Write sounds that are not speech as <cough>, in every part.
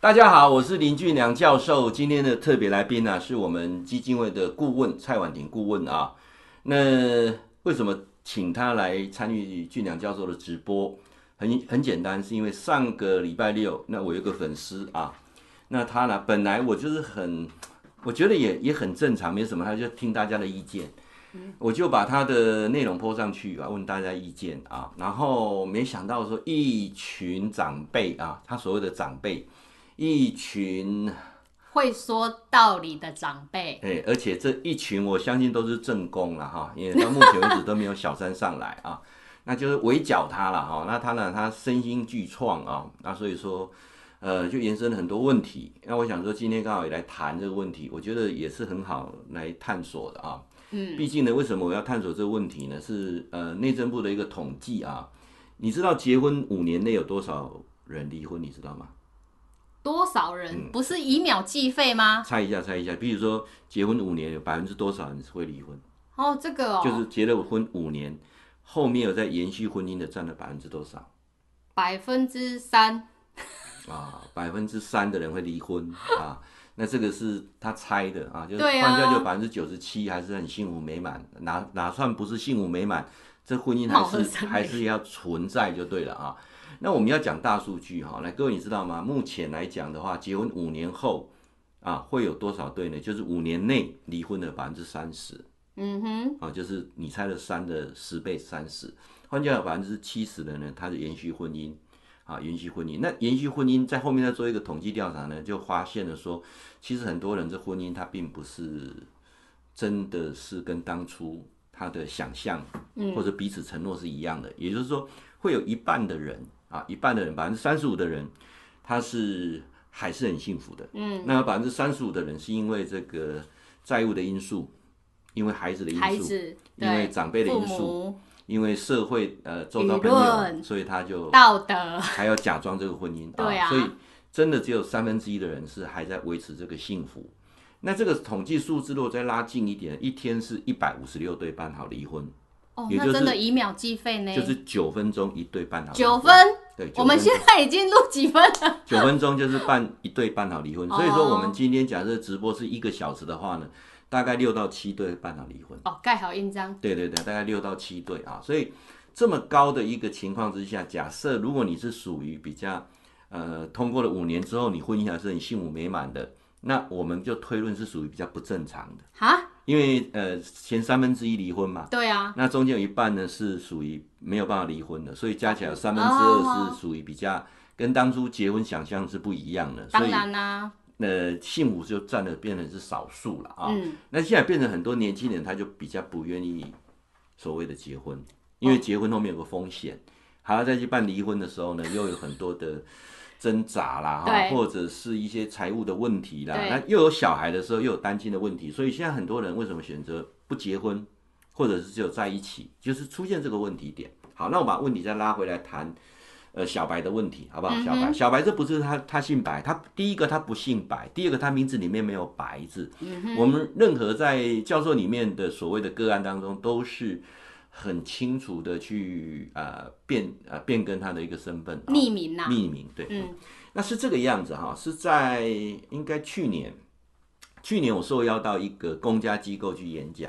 大家好，我是林俊良教授。今天的特别来宾呢、是我们基金会的顾问蔡婉婷顾问啊。那为什么请他来参与俊良教授的直播？很很简单，是因为上个礼拜六，那我有个粉丝啊，那他呢，本来我就是很，我觉得也也很正常，没什么，他就听大家的意见，我就把他的内容 po 上去啊，问大家意见啊，然后没想到说一群长辈啊，他所谓的长辈。一群会说道理的长辈，哎，而且这一群我相信都是正宫了哈，因为到目前为止都没有小三上来 <laughs> 啊，那就是围剿他了哈。那他呢，他身心俱创啊，那所以说，呃，就延伸了很多问题。那我想说，今天刚好也来谈这个问题，我觉得也是很好来探索的啊。嗯，毕竟呢，为什么我要探索这个问题呢？是呃，内政部的一个统计啊，你知道结婚五年内有多少人离婚？你知道吗？多少人不是以秒计费吗？猜一下，猜一下。比如说，结婚五年有百分之多少人会离婚？哦，这个哦，就是结了婚五年，后面有在延续婚姻的占了百分之多少？百分之三。啊，百分之三的人会离婚啊？那这个是他猜的啊，就是换掉就百分之九十七还是很幸福美满，哪哪算不是幸福美满？这婚姻还是还是要存在就对了啊。那我们要讲大数据哈，来各位你知道吗？目前来讲的话，结婚五年后啊，会有多少对呢？就是五年内离婚的百分之三十。嗯哼，啊，就是你猜的三的十倍三十。换句话讲，百分之七十的呢，它是延续婚姻啊，延续婚姻。那延续婚姻在后面再做一个统计调查呢，就发现了说，其实很多人这婚姻它并不是真的是跟当初他的想象或者彼此承诺是一样的。也就是说，会有一半的人。啊，一半的人，百分之三十五的人，他是还是很幸福的。嗯，那百分之三十五的人是因为这个债务的因素，因为孩子的因素，因为长辈的因素，因为社会呃周遭朋友，所以他就道德还要假装这个婚姻。<laughs> 对啊，所以真的只有三分之一的人是还在维持这个幸福。那这个统计数字如果再拉近一点，一天是一百五十六对半好离婚。哦，那真的以秒计费呢？就是九分钟一对半好。九分？对，我们现在已经录几分了？九分钟就是办一对办好离婚。所以说，我们今天假设直播是一个小时的话呢，大概六到七对办好离婚。哦，盖好印章。对对对，大概六到七对啊。所以这么高的一个情况之下，假设如果你是属于比较呃，通过了五年之后，你婚姻还是很幸福美满的，那我们就推论是属于比较不正常的。哈？因为呃，前三分之一离婚嘛，对啊，那中间有一半呢是属于没有办法离婚的，所以加起来有三分之二是属于比较跟当初结婚想象是不一样的。当然啦，呃，幸福就占了变成是少数了啊。嗯，那现在变成很多年轻人他就比较不愿意所谓的结婚，因为结婚后面有个风险，还要再去办离婚的时候呢，又有很多的。挣扎啦，哈，或者是一些财务的问题啦，那又有小孩的时候，又有单亲的问题，所以现在很多人为什么选择不结婚，或者是只有在一起，就是出现这个问题点。好，那我把问题再拉回来谈，呃，小白的问题，好不好？小白，小白这不是他，他姓白，他第一个他不姓白，第二个他名字里面没有白字。我们任何在教授里面的所谓的个案当中都是。很清楚的去呃变呃变更他的一个身份，匿名呐、啊，匿名对，嗯，那是这个样子哈，是在应该去年，去年我受邀到一个公家机构去演讲，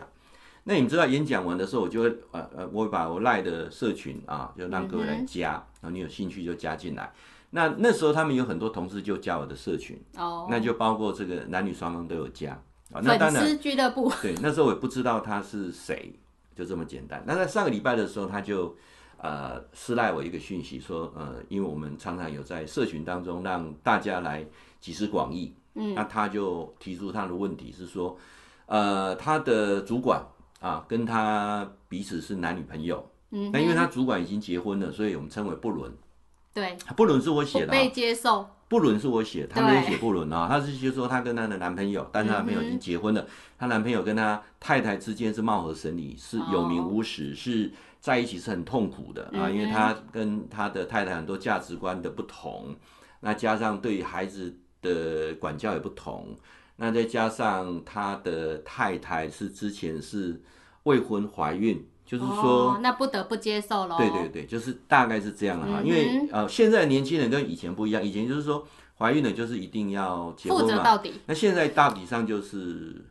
那你们知道演讲完的时候，我就会呃呃，我会把我赖的社群啊，就让各位来加，嗯、然后你有兴趣就加进来。那那时候他们有很多同事就加我的社群，哦，那就包括这个男女双方都有加。啊，那当然粉丝俱乐部，对，那时候我也不知道他是谁。就这么简单。那在上个礼拜的时候，他就呃私赖我一个讯息说，呃，因为我们常常有在社群当中让大家来集思广益，嗯，那他就提出他的问题是说，呃，他的主管啊跟他彼此是男女朋友，嗯，那因为他主管已经结婚了，所以我们称为不伦，对，不伦是我写的，不被接受。不伦是我写，他没有写不伦啊，他是就说他跟他的男朋友，但是他男朋友已经结婚了，他男朋友跟他太太之间是貌合神离，是有名无实，是在一起是很痛苦的啊，因为他跟他的太太很多价值观的不同，那加上对孩子的管教也不同，那再加上他的太太是之前是未婚怀孕。就是说、哦，那不得不接受喽。对对对，就是大概是这样的哈，嗯、因为呃，现在年轻人跟以前不一样，以前就是说怀孕了就是一定要结婚嘛。负责到底。那现在大体上就是，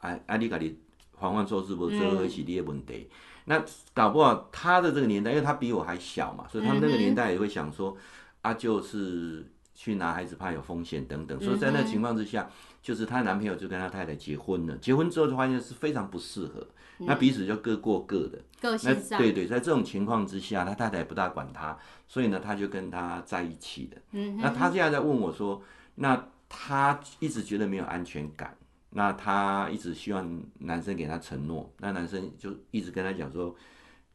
哎，哎，你家里环环做事不做一起列问题。那搞不好他的这个年代，因为他比我还小嘛，所以他们那个年代也会想说，嗯、啊，就是去拿孩子怕有风险等等。所以在那个情况之下，嗯、就是她男朋友就跟她太太结婚了。结婚之后就发现是非常不适合，嗯、那彼此就各过各的。个性上。对对，在这种情况之下，他太太也不大管他，所以呢，他就跟他在一起的。嗯。那他现在在问我说，那他一直觉得没有安全感。那他一直希望男生给他承诺，那男生就一直跟他讲说，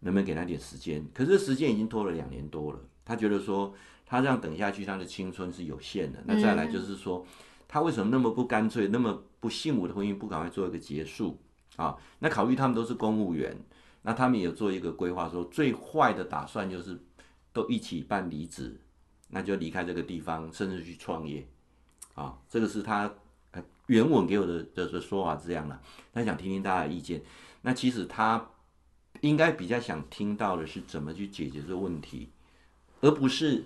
能不能给他点时间？可是时间已经拖了两年多了，他觉得说他这样等下去，他的青春是有限的。那再来就是说，他为什么那么不干脆，那么不幸福的婚姻不赶快做一个结束啊？那考虑他们都是公务员，那他们也有做一个规划，说最坏的打算就是都一起办离职，那就离开这个地方，甚至去创业啊。这个是他。原文给我的的的说法这样了，他想听听大家的意见。那其实他应该比较想听到的是怎么去解决这个问题，而不是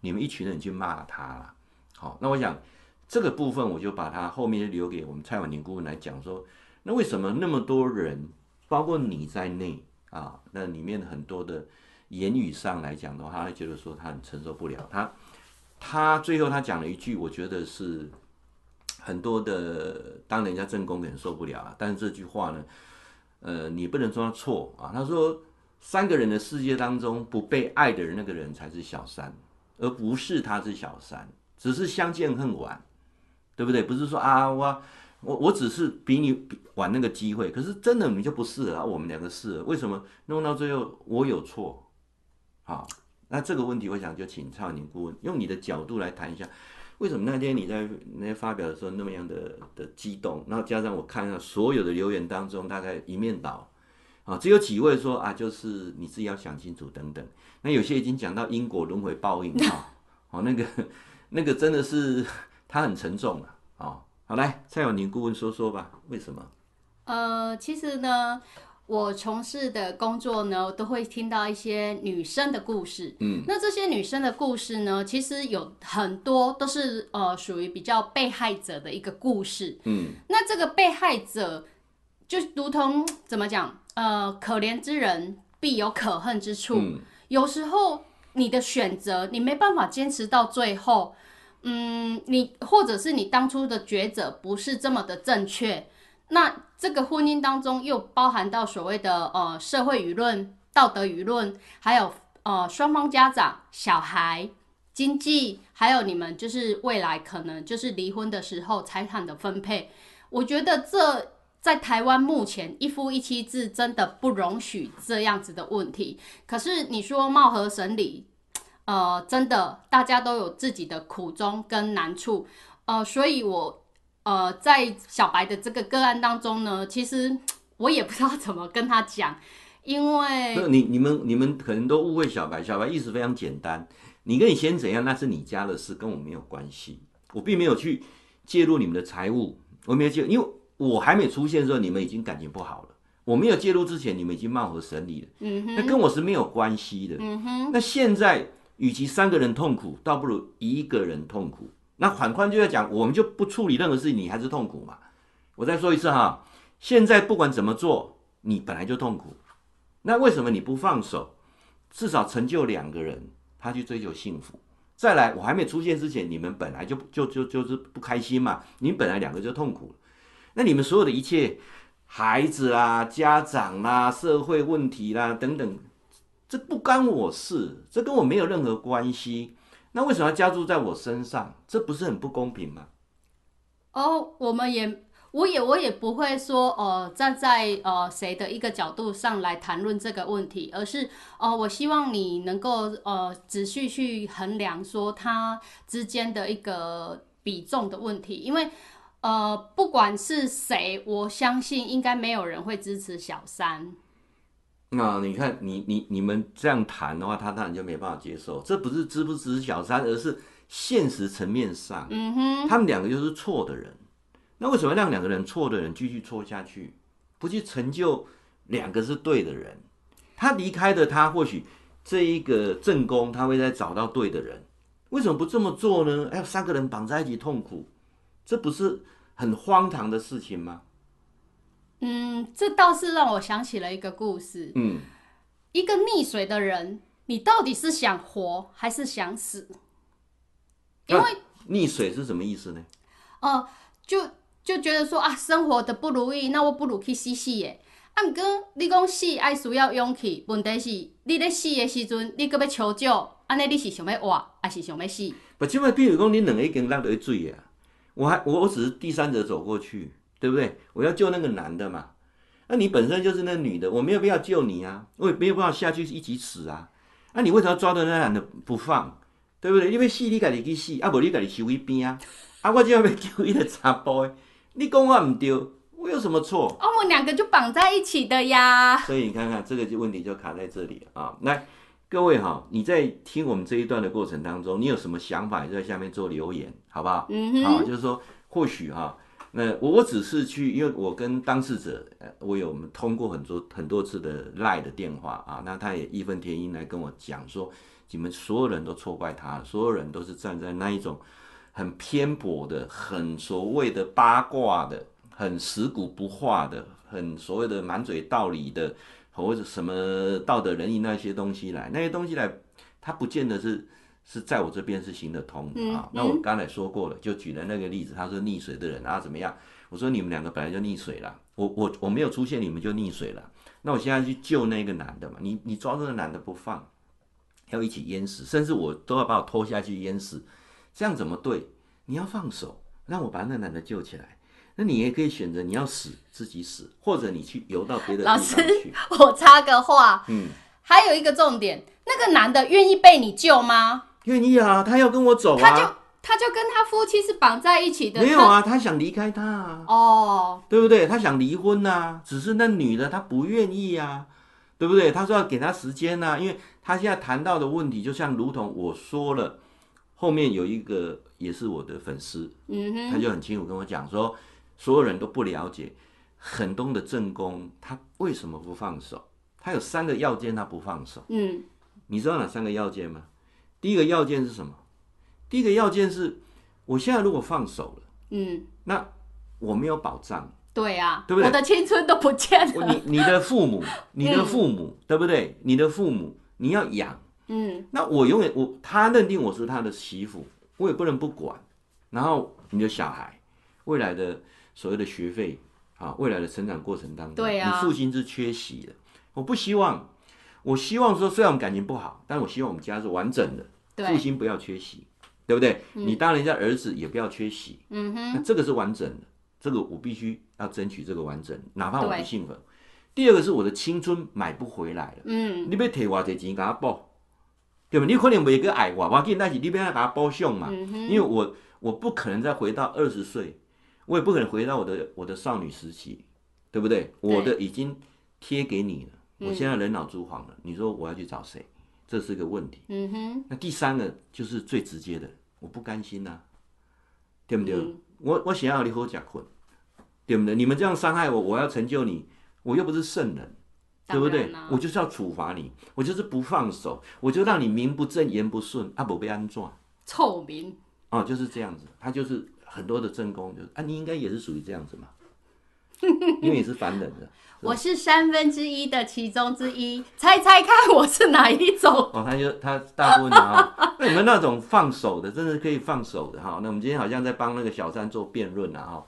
你们一群人去骂他了。好，那我想这个部分我就把它后面留给我们蔡婉宁顾问来讲说，那为什么那么多人，包括你在内啊，那里面很多的言语上来讲的话，他会觉得说他很承受不了。他他最后他讲了一句，我觉得是。很多的当人家正宫的人受不了啊，但是这句话呢，呃，你不能说他错啊。他说，三个人的世界当中不被爱的人，那个人才是小三，而不是他是小三，只是相见恨晚，对不对？不是说啊，我我我只是比你晚那个机会，可是真的你就不是了，我们两个是，为什么弄到最后我有错？好，那这个问题我想就请蔡宁顾问用你的角度来谈一下。为什么那天你在那发表的时候那么样的的激动？然后加上我看到所有的留言当中，大概一面倒，啊，只有几位说啊，就是你自己要想清楚等等。那有些已经讲到因果轮回报应啊，哦，那个那个真的是 <laughs> 他很沉重了啊。好，来蔡永宁顾问说说吧，为什么？呃，其实呢。我从事的工作呢，都会听到一些女生的故事。嗯，那这些女生的故事呢，其实有很多都是呃属于比较被害者的一个故事。嗯，那这个被害者就如同怎么讲？呃，可怜之人必有可恨之处。嗯，有时候你的选择你没办法坚持到最后，嗯，你或者是你当初的抉择不是这么的正确。那这个婚姻当中又包含到所谓的呃社会舆论、道德舆论，还有呃双方家长、小孩、经济，还有你们就是未来可能就是离婚的时候财产的分配。我觉得这在台湾目前一夫一妻制真的不容许这样子的问题。可是你说貌合神离，呃，真的大家都有自己的苦衷跟难处，呃，所以我。呃，在小白的这个个案当中呢，其实我也不知道怎么跟他讲，因为你你们你们可能都误会小白，小白意思非常简单，你跟你先怎样，那是你家的事，跟我没有关系，我并没有去介入你们的财务，我没有介入，因为我还没出现的时候，你们已经感情不好了，我没有介入之前，你们已经貌合神离了，嗯哼，那跟我是没有关系的，嗯哼，那现在与其三个人痛苦，倒不如一个人痛苦。那反观就在讲，我们就不处理任何事情，你还是痛苦嘛？我再说一次哈，现在不管怎么做，你本来就痛苦。那为什么你不放手？至少成就两个人，他去追求幸福。再来，我还没出现之前，你们本来就就就就是不开心嘛，你本来两个就痛苦。那你们所有的一切，孩子啊、家长啦、社会问题啦等等，这不干我事，这跟我没有任何关系。那为什么要加注在我身上？这不是很不公平吗？哦，我们也，我也，我也不会说，呃，站在呃谁的一个角度上来谈论这个问题，而是，呃，我希望你能够呃仔细去衡量说他之间的一个比重的问题，因为呃不管是谁，我相信应该没有人会支持小三。那你看，你你你们这样谈的话，他当然就没办法接受。这不是知不知小三，而是现实层面上，嗯哼，他们两个就是错的人。那为什么让两个人错的人继续错下去，不去成就两个是对的人？他离开的他，或许这一个正宫他会再找到对的人，为什么不这么做呢？哎，三个人绑在一起痛苦，这不是很荒唐的事情吗？嗯，这倒是让我想起了一个故事。嗯，一个溺水的人，你到底是想活还是想死？因为、啊、溺水是什么意思呢？哦、呃，就就觉得说啊，生活的不如意，那我不如去死死耶。啊，不过你讲死爱需要勇气，问题是你在死的时阵，你搁要求救，安尼你是想要活，还是想要死？不，即摆比如讲，你两个已经落落水啊，我还我我只是第三者走过去。对不对？我要救那个男的嘛，那你本身就是那女的，我没有必要救你啊，我也没有办法下去一起死啊。那你为什么要抓着那男的不放？对不对？因为死你家己去死，啊不你家己收一边啊。啊我就要被救一个查甫的，你讲我唔对，我有什么错？哦，我们两个就绑在一起的呀。所以你看看这个就问题就卡在这里啊。来，各位哈，你在听我们这一段的过程当中，你有什么想法？就在下面做留言，好不好？嗯哼。好，就是说或许哈。那我只是去，因为我跟当事者，呃，我有通过很多很多次的赖的电话啊，那他也义愤填膺来跟我讲说，你们所有人都错怪他，所有人都是站在那一种很偏颇的、很所谓的八卦的、很死骨不化的、很所谓的满嘴道理的，或者什么道德仁义那些东西来，那些东西来，他不见得是。是在我这边是行得通的啊。那我刚才说过了，就举了那个例子，他说溺水的人啊怎么样？我说你们两个本来就溺水了，我我我没有出现，你们就溺水了。那我现在去救那个男的嘛，你你抓住那男的不放，要一起淹死，甚至我都要把我拖下去淹死，这样怎么对？你要放手，让我把那男的救起来。那你也可以选择你要死自己死，或者你去游到别的地方去。老师，我插个话，嗯，还有一个重点，那个男的愿意被你救吗？愿意啊，他要跟我走啊。他就他就跟他夫妻是绑在一起的。没有啊，他想离开他啊。哦，对不对？他想离婚啊，只是那女的她不愿意啊，对不对？他说要给他时间啊，因为他现在谈到的问题，就像如同我说了，后面有一个也是我的粉丝，嗯哼，他就很清楚跟我讲说，所有人都不了解很多的正宫他为什么不放手？他有三个要件，他不放手。嗯，你知道哪三个要件吗？第一个要件是什么？第一个要件是，我现在如果放手了，嗯，那我没有保障。对啊，对不对？我的青春都不见了。你你的父母，你的父母，<laughs> 嗯、对不对？你的父母你要养，嗯，那我永远我他认定我是他的媳妇，我也不能不管。然后你的小孩未来的所谓的学费啊，未来的成长过程当中，对啊，你父亲是缺席的，我不希望。我希望说，虽然我们感情不好，但我希望我们家是完整的，父亲不要缺席，对不对？嗯、你当人家儿子也不要缺席，嗯哼，那这个是完整的，这个我必须要争取这个完整，哪怕我不幸福。第二个是我的青春买不回来了，嗯，你要提我这钱给他报，对吧？你可能没个爱我，我给你那是你不要给他报上嘛，嗯、因为我我不可能再回到二十岁，我也不可能回到我的我的少女时期，对不对？对我的已经贴给你了。我现在人老珠黄了，你说我要去找谁？这是个问题。嗯哼。那第三个就是最直接的，我不甘心呐、啊，对不对？嗯、我我想要你和我结婚，对不对？你们这样伤害我，我要成就你，我又不是圣人，对不对？我就是要处罚你，我就是不放手，我就让你名不正言不顺，啊，不被安怎？臭名。哦，就是这样子，他就是很多的正宫，就是啊，你应该也是属于这样子嘛。<laughs> 因为你是凡人的，我是三分之一的其中之一，猜猜看我是哪一种？哦，他就他大部分哈，<laughs> 那你们那种放手的，真的可以放手的哈。那我们今天好像在帮那个小三做辩论了哈，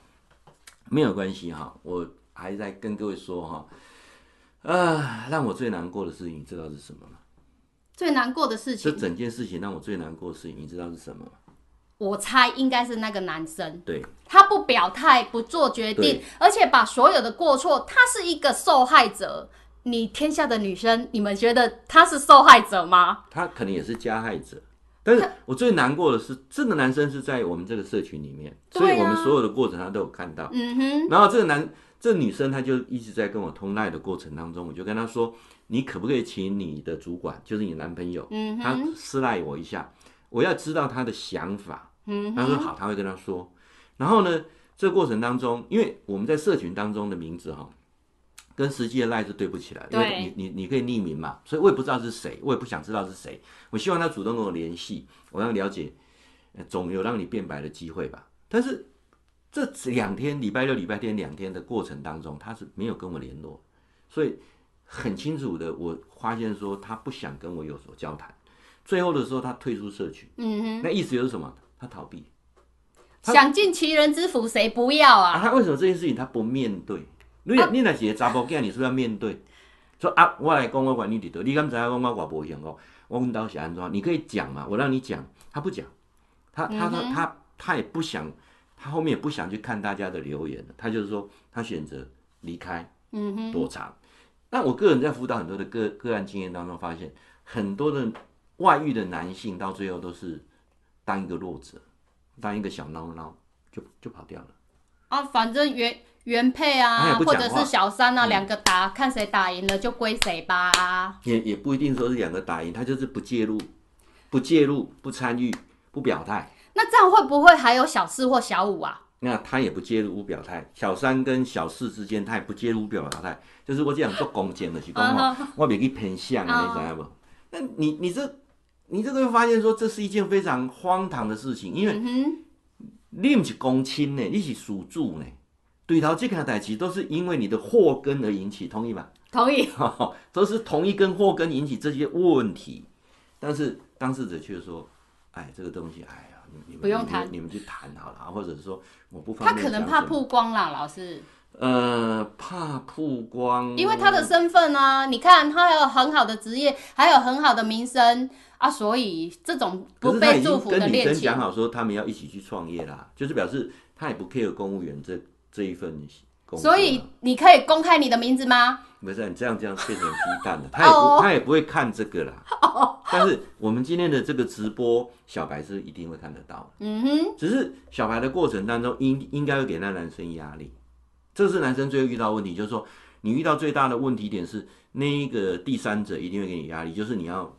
没有关系哈，我还在跟各位说哈，啊，让我最难过的事情，你知道是什么吗？最难过的事情，这整件事情让我最难过的事情，你知道是什么吗？我猜应该是那个男生，对，他不表态，不做决定，而且把所有的过错，他是一个受害者。你天下的女生，你们觉得他是受害者吗？他可能也是加害者，但是我最难过的是，这个男生是在我们这个社群里面，啊、所以我们所有的过程他都有看到。嗯哼，然后这个男，这个女生，她就一直在跟我通赖的过程当中，我就跟她说，你可不可以请你的主管，就是你男朋友，嗯，他私赖我一下，我要知道他的想法。嗯，他说好，他会跟他说。然后呢，这个过程当中，因为我们在社群当中的名字哈，跟实际的赖是对不起来，对因为你你你可以匿名嘛，所以我也不知道是谁，我也不想知道是谁。我希望他主动跟我联系，我让了解，总有让你变白的机会吧。但是这两天，礼拜六、礼拜天两天的过程当中，他是没有跟我联络，所以很清楚的，我发现说他不想跟我有所交谈。最后的时候，他退出社群，嗯哼，那意思就是什么？他逃避。想尽其人之福，谁不要啊？啊他为什么这件事情他不面对？你、啊、你那些查甫囝，你是不是要面对？说啊，我来讲，我管你里头，你刚才讲我我不想讲，我问到是安怎？你可以讲嘛，我让你讲，他不讲，他他他他他也不想，他后面也不想去看大家的留言，他就是说他选择离开，嗯哼，躲藏。那我个人在辅导很多的个个案经验当中，发现很多的外遇的男性到最后都是当一个弱者，当一个小孬孬，就就跑掉了。啊，反正原。原配啊，或者是小三啊，两、嗯、个打，看谁打赢了就归谁吧。也也不一定说是两个打赢，他就是不介入，不介入，不参与，不表态。那这样会不会还有小四或小五啊？那他也不介入，不表态。小三跟小四之间，他也不介入，不表态。就是我这样做攻击的是讲话，我别去偏向，你知道不？那你你这你这个会发现说，这是一件非常荒唐的事情，因为你不是公亲呢，你是属主呢。对头这个代志都是因为你的祸根而引起，同意吗？同意，<laughs> 都是同一根祸根引起这些问题，但是当事者却说：“哎，这个东西，哎呀，你们不用谈，你们去谈好了，或者是说我不方便。”他可能怕曝光啦，老师。呃，怕曝光，因为他的身份啊，你看他还有很好的职业，还有很好的名声啊，所以这种不被祝福的恋情。跟女生讲好说，他们要一起去创业啦，就是表示他也不 care 公务员这。这一份工作，所以你可以公开你的名字吗？不是，你这样这样变成鸡蛋了，他也不、oh. 他也不会看这个啦。Oh. 但是我们今天的这个直播，小白是一定会看得到。嗯哼，只是小白的过程当中应应该会给那男生压力，这是男生最后遇到问题，就是说你遇到最大的问题点是那一个第三者一定会给你压力，就是你要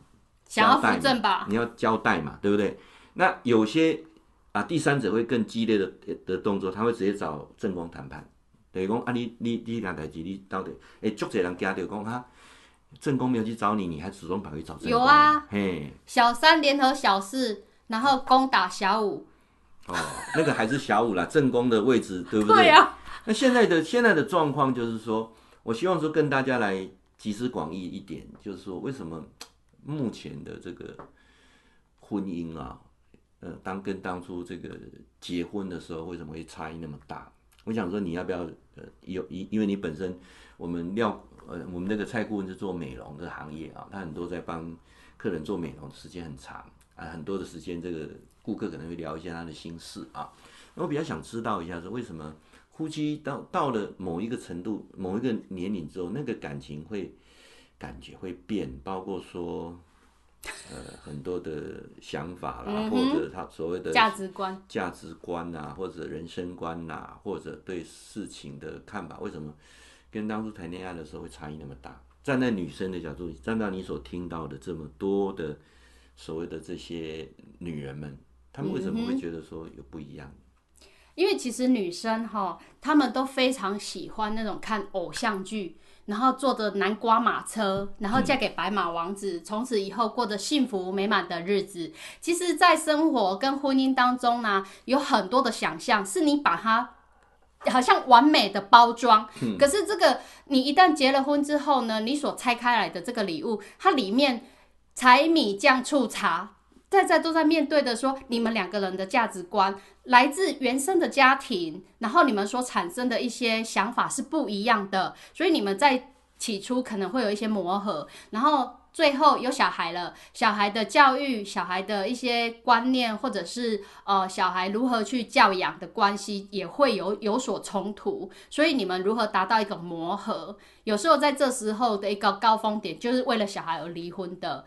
想要扶正吧，你要交代嘛，对不对？那有些。啊，第三者会更激烈的的动作，他会直接找正宫谈判，等于讲啊你，你你你两代机，你到底哎，足侪人惊到讲哈，正宫没有去找你，你还主动跑去找正宫？有啊，嘿，小三联合小四，然后攻打小五。哦，那个还是小五啦，<laughs> 正宫的位置对不对？对啊。那现在的现在的状况就是说，我希望说跟大家来集思广益一点，就是说为什么目前的这个婚姻啊？呃，当跟当初这个结婚的时候，为什么会差异那么大？我想说，你要不要呃，有因因为你本身我们料呃，我们那个蔡顾问是做美容的行业啊，他很多在帮客人做美容时间很长啊，很多的时间这个顾客可能会聊一些他的心事啊。那我比较想知道一下，说为什么夫妻到到了某一个程度、某一个年龄之后，那个感情会感觉会变，包括说。呃，很多的想法啦，嗯、或者他所谓的价值观、价值观啊，或者人生观啊，或者对事情的看法，为什么跟当初谈恋爱的时候会差异那么大？站在女生的角度，站在你所听到的这么多的所谓的这些女人们，她们为什么会觉得说有不一样？因为其实女生哈，她们都非常喜欢那种看偶像剧。然后坐着南瓜马车，然后嫁给白马王子，从、嗯、此以后过着幸福美满的日子。其实，在生活跟婚姻当中呢，有很多的想象，是你把它好像完美的包装。嗯、可是，这个你一旦结了婚之后呢，你所拆开来的这个礼物，它里面柴米酱醋茶。在在都在面对的说，你们两个人的价值观来自原生的家庭，然后你们所产生的一些想法是不一样的，所以你们在起初可能会有一些磨合，然后最后有小孩了，小孩的教育、小孩的一些观念，或者是呃小孩如何去教养的关系也会有有所冲突，所以你们如何达到一个磨合？有时候在这时候的一个高峰点，就是为了小孩而离婚的。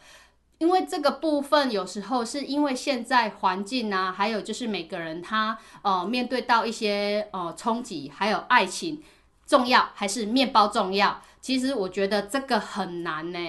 因为这个部分有时候是因为现在环境啊，还有就是每个人他呃面对到一些呃冲击，还有爱情重要还是面包重要？其实我觉得这个很难呢。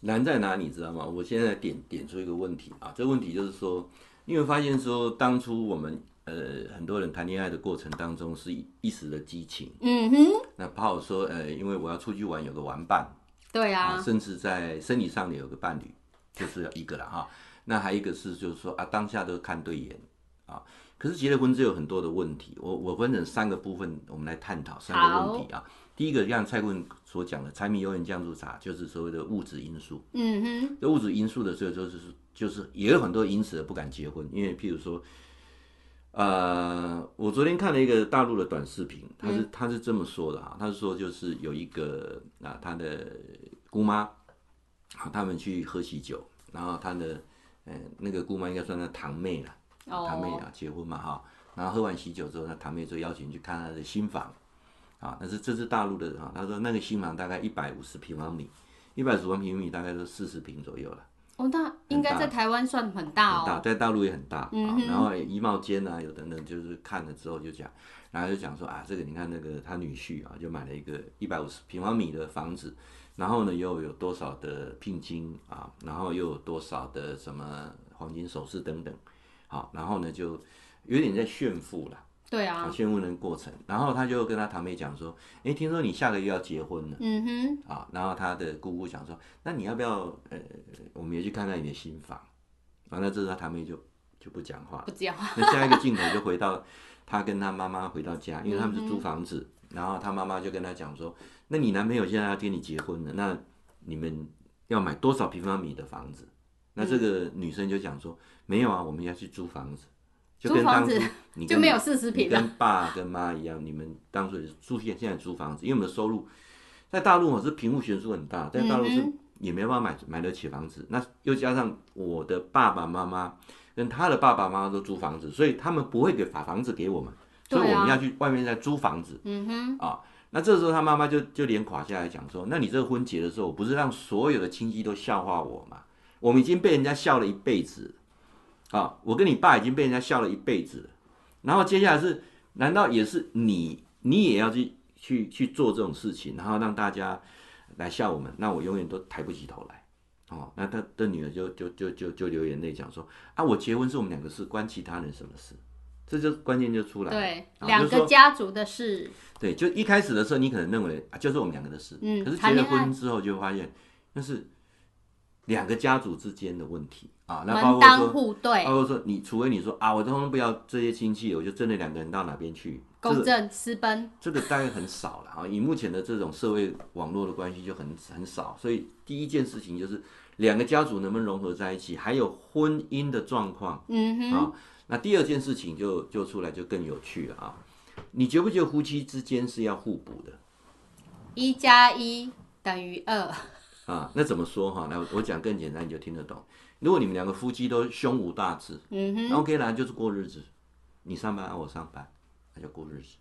难在哪里你知道吗？我现在点点出一个问题啊，这个问题就是说，因为发现说当初我们呃很多人谈恋爱的过程当中是一时的激情，嗯哼，那怕我说，呃，因为我要出去玩，有个玩伴。对啊，啊，甚至在生理上有个伴侣，就是一个了哈。那还有一个是，就是说啊，当下都看对眼啊。可是结了婚之后有很多的问题，我我分成三个部分，我们来探讨三个问题啊。第一个像蔡顾问所讲的柴米油盐酱醋茶，就是所谓的物质因素。嗯哼。这物质因素的时候，就是就是也有很多因此而不敢结婚，因为譬如说，呃，我昨天看了一个大陆的短视频，他是他是这么说的哈，他是说就是有一个啊，他的姑妈，啊，他们去喝喜酒，然后他的呃那个姑妈应该算他堂妹了，堂妹啊结婚嘛哈，然后喝完喜酒之后，他堂妹就邀请去看他的新房。啊，但是这是大陆的啊，他说那个新房大概一百五十平方米，一百五十平方米大概都四十平左右了。哦，那应该在台湾算很大哦。很大，在大陆也很大。嗯、啊、然后衣帽间啊，有等等，就是看了之后就讲，然后就讲说啊，这个你看那个他女婿啊，就买了一个一百五十平方米的房子，然后呢又有多少的聘金啊，然后又有多少的什么黄金首饰等等，好、啊，然后呢就有点在炫富了。对啊，炫富的过程，然后他就跟他堂妹讲说，哎，听说你下个月要结婚了，嗯哼，啊，然后他的姑姑讲说，那你要不要，呃，我们也去看看你的新房，啊，那这时候他堂妹就就不讲话，不讲话，那下一个镜头就回到他跟他妈妈回到家，因为他们是租房子，嗯、然后他妈妈就跟他讲说，那你男朋友现在要跟你结婚了，那你们要买多少平方米的房子？那这个女生就讲说，没有啊，我们要去租房子。就跟当初你就没有四十平，跟爸跟妈一样，你们当初也是租现现在租房子，因为我们的收入在大陆我是贫富悬殊很大，在大陆是也没办法买买得起房子，那又加上我的爸爸妈妈跟他的爸爸妈妈都租房子，所以他们不会给把房子给我们，所以我们要去外面再租房子。嗯哼，啊，那这时候他妈妈就就脸垮下来讲说，那你这个婚结的时候，不是让所有的亲戚都笑话我吗？我们已经被人家笑了一辈子。啊，我跟你爸已经被人家笑了一辈子了，然后接下来是，难道也是你，你也要去去去做这种事情，然后让大家来笑我们？那我永远都抬不起头来。哦，那他的女儿就就就就就流眼泪讲说，啊，我结婚是我们两个事，关其他人什么事？这就关键就出来了。对，两个家族的事。对，就一开始的时候，你可能认为啊，就是我们两个的事。嗯。可是结了婚之后，就会发现那是两个家族之间的问题。啊，那包括说，门当户对，包括说，你除非你说啊，我通通不要这些亲戚，我就真的两个人到哪边去，公证私奔，这个大概很少了啊。以目前的这种社会网络的关系就很很少，所以第一件事情就是两个家族能不能融合在一起，还有婚姻的状况，嗯哼，啊，那第二件事情就就出来就更有趣了啊。你觉不觉得夫妻之间是要互补的？一加一等于二啊？那怎么说哈？来，我讲更简单，你就听得懂。如果你们两个夫妻都胸无大志，嗯哼，那 OK 啦，就是过日子，你上班啊，我上班，那就过日子，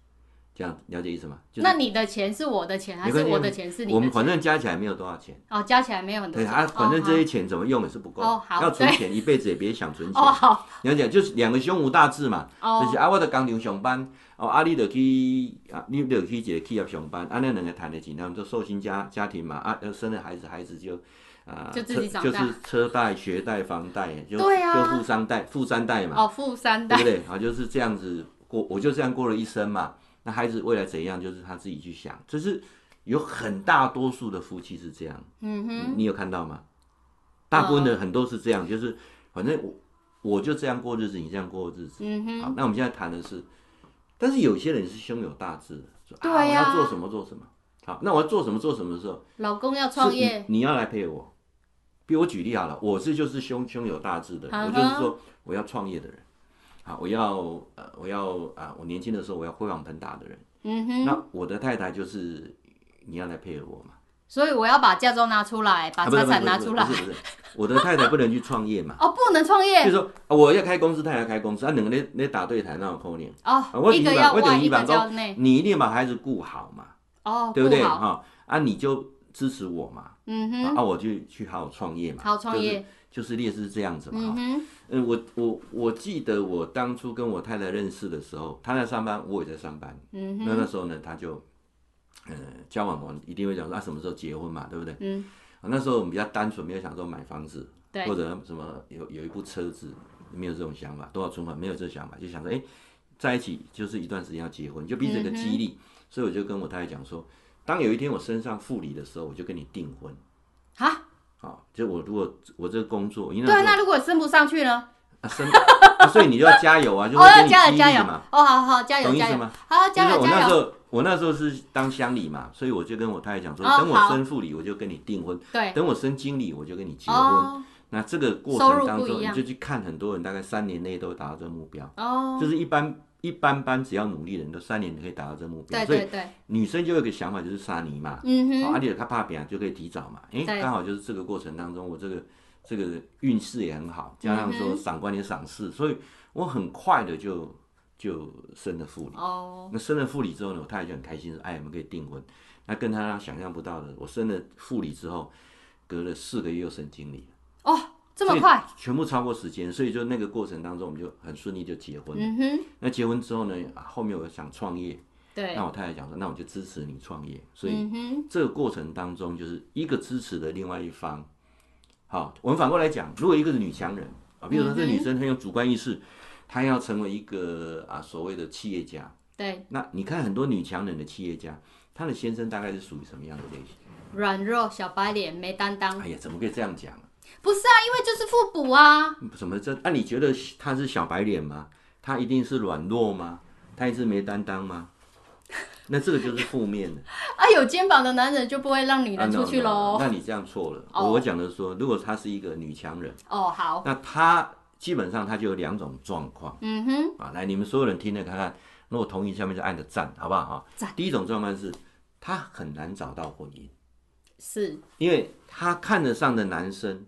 这样了解意思吗？就是、那你的钱是我的钱，还是我的钱是你的钱？我们反正加起来没有多少钱。哦，加起来没有很多钱。对啊，反正这些钱怎么用也是不够。哦，好。要存钱，一辈子也别想存钱。哦，好。了解，就是两个胸无大志嘛。哦。就是啊，我在工厂上班，哦，啊，你就去啊，你得去一个企业上班，啊，那两个谈得起，他们就寿星家家庭嘛，啊，要生了孩子，孩子就。啊，就自己长大，就是车贷、学贷、房贷，就、啊、就富三代、富三代嘛。哦，富三代，对不对？啊，就是这样子过，我就这样过了一生嘛。那孩子未来怎样，就是他自己去想。就是有很大多数的夫妻是这样。嗯哼，你，你有看到吗？大部分的很多是这样，哦、就是反正我我就这样过日子，你这样过日子。嗯哼。好，那我们现在谈的是，但是有些人是胸有大志的，说啊，我要做什么做什么。好，那我要做什么做什么的时候，老公要创业，你，你要来配合我。比如我举例好了，我是就是胸胸有大志的，我就是说我要创业的人，好，我要呃我要啊，我年轻的时候我要飞黄腾达的人，嗯哼，那我的太太就是你要来配合我嘛，所以我要把嫁妆拿出来，把财产拿出来，不是不是，我的太太不能去创业嘛，哦，不能创业，就是说我要开公司，她也要开公司，啊，两个人那打对台那种可能，哦，一个要外，一个要内，你一定把孩子顾好嘛，哦，对不对哈？啊，你就。支持我嘛？嗯哼，啊，我就去好好创业嘛。好创业，就是烈士这样子嘛。嗯哼，嗯，我我我记得我当初跟我太太认识的时候，她在上班，我也在上班。嗯，那那时候呢，她就，呃，交往完一定会讲说啊，什么时候结婚嘛，对不对？嗯，啊，那时候我们比较单纯，没有想说买房子，对，或者什么有有一部车子，没有这种想法，多少存款没有这种想法，就想说，哎，在一起就是一段时间要结婚，就彼此一个激励。嗯、所以我就跟我太太讲说，当有一天我身上副理的时候，我就跟你订婚。哈，好，就我如果我这个工作，因为对，那如果升不上去呢？啊，升、啊，所以你就要加油啊，<laughs> 就会给你激励嘛。哦，好好加油，加油吗？好，加油，加油。我那时候是当乡里嘛，所以我就跟我太太讲说，等我升副理，我就跟你订婚。对，等我升经理，我就跟你结婚。那这个过程当中，你就去看很多人，大概三年内都会达到这个目标。哦，就是一般一般般，只要努力的人都三年可以达到这个目标。对对对。女生就有个想法，就是杀你嘛。嗯哼。阿弟他怕扁，就可以提早嘛。哎，刚好就是这个过程当中，我这个这个运势也很好，加上说赏官也赏识，所以我很快的就。就升了副理哦，那升了副理之后呢，我太太就很开心说：“哎，我们可以订婚。”那跟他想象不到的，我升了副理之后，隔了四个月又升经理哦，这么快，全部超过时间，所以就那个过程当中，我们就很顺利就结婚。嗯哼，那结婚之后呢，后面我想创业，对，那我太太讲说：“那我就支持你创业。”所以这个过程当中，就是一个支持的另外一方。好，我们反过来讲，如果一个是女强人啊，比如说这女生很有主观意识。她要成为一个啊所谓的企业家，对，那你看很多女强人的企业家，她的先生大概是属于什么样的类型？软弱、小白脸、没担当。哎呀，怎么可以这样讲？不是啊，因为就是互补啊。什么这？那、啊、你觉得他是小白脸吗？他一定是软弱吗？他一直没担当吗？那这个就是负面的。<laughs> 啊，有肩膀的男人就不会让女人出去喽。那你这样错了。Oh. 我讲的说，如果她是一个女强人，哦、oh, 好，那她。基本上他就有两种状况，嗯哼，啊，来，你们所有人听着看看，如果同意，下面就按个赞，好不好？啊，赞。第一种状况是，他很难找到婚姻，是，因为他看得上的男生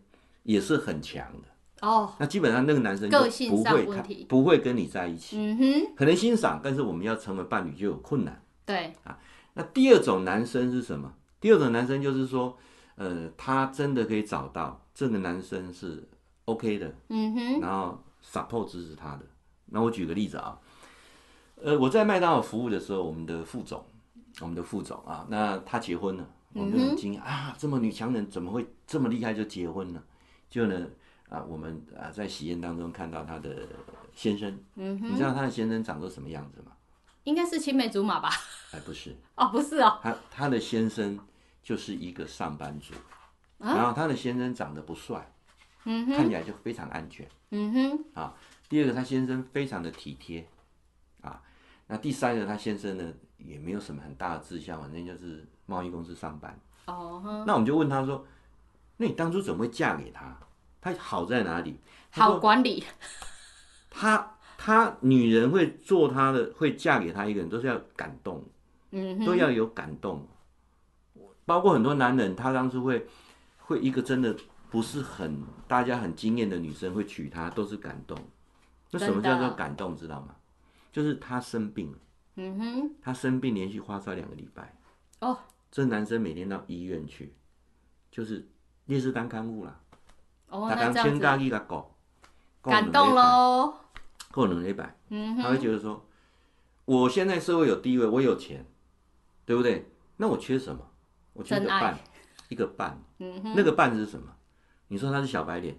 也是很强的，哦，那基本上那个男生就不会，他不会跟你在一起，嗯哼，可能欣赏，但是我们要成为伴侣就有困难，对，啊，那第二种男生是什么？第二种男生就是说，呃，他真的可以找到这个男生是。OK 的，嗯哼，然后 support 支持他的。那我举个例子啊，呃，我在麦当劳服务的时候，我们的副总，我们的副总啊，那他结婚了，我们就很惊讶、嗯、啊，这么女强人怎么会这么厉害就结婚了？就呢啊，我们啊在喜宴当中看到他的先生，嗯哼，你知道他的先生长得什么样子吗？应该是青梅竹马吧？哎，不是，哦，不是哦，他他的先生就是一个上班族，啊、然后他的先生长得不帅。嗯、看起来就非常安全。嗯哼，啊，第二个他先生非常的体贴，啊，那第三个他先生呢也没有什么很大的志向，反正就是贸易公司上班。哦，那我们就问他说，那你当初怎么会嫁给他？他好在哪里？好管理。<laughs> 他他女人会做他的，会嫁给他一个人都是要感动，嗯，都要有感动。包括很多男人，他当初会会一个真的。不是很大家很惊艳的女生会娶她，都是感动。那什么叫做感动？知道吗？就是他生病了，嗯哼，他生病连续发烧两个礼拜。哦，这男生每天到医院去，就是烈士当看护啦。哦，那这样子。感动喽。够能一百，嗯，他会觉得说，我现在社会有地位，我有钱，对不对？那我缺什么？我缺个伴，一个伴。嗯哼，那个伴是什么？你说他是小白脸，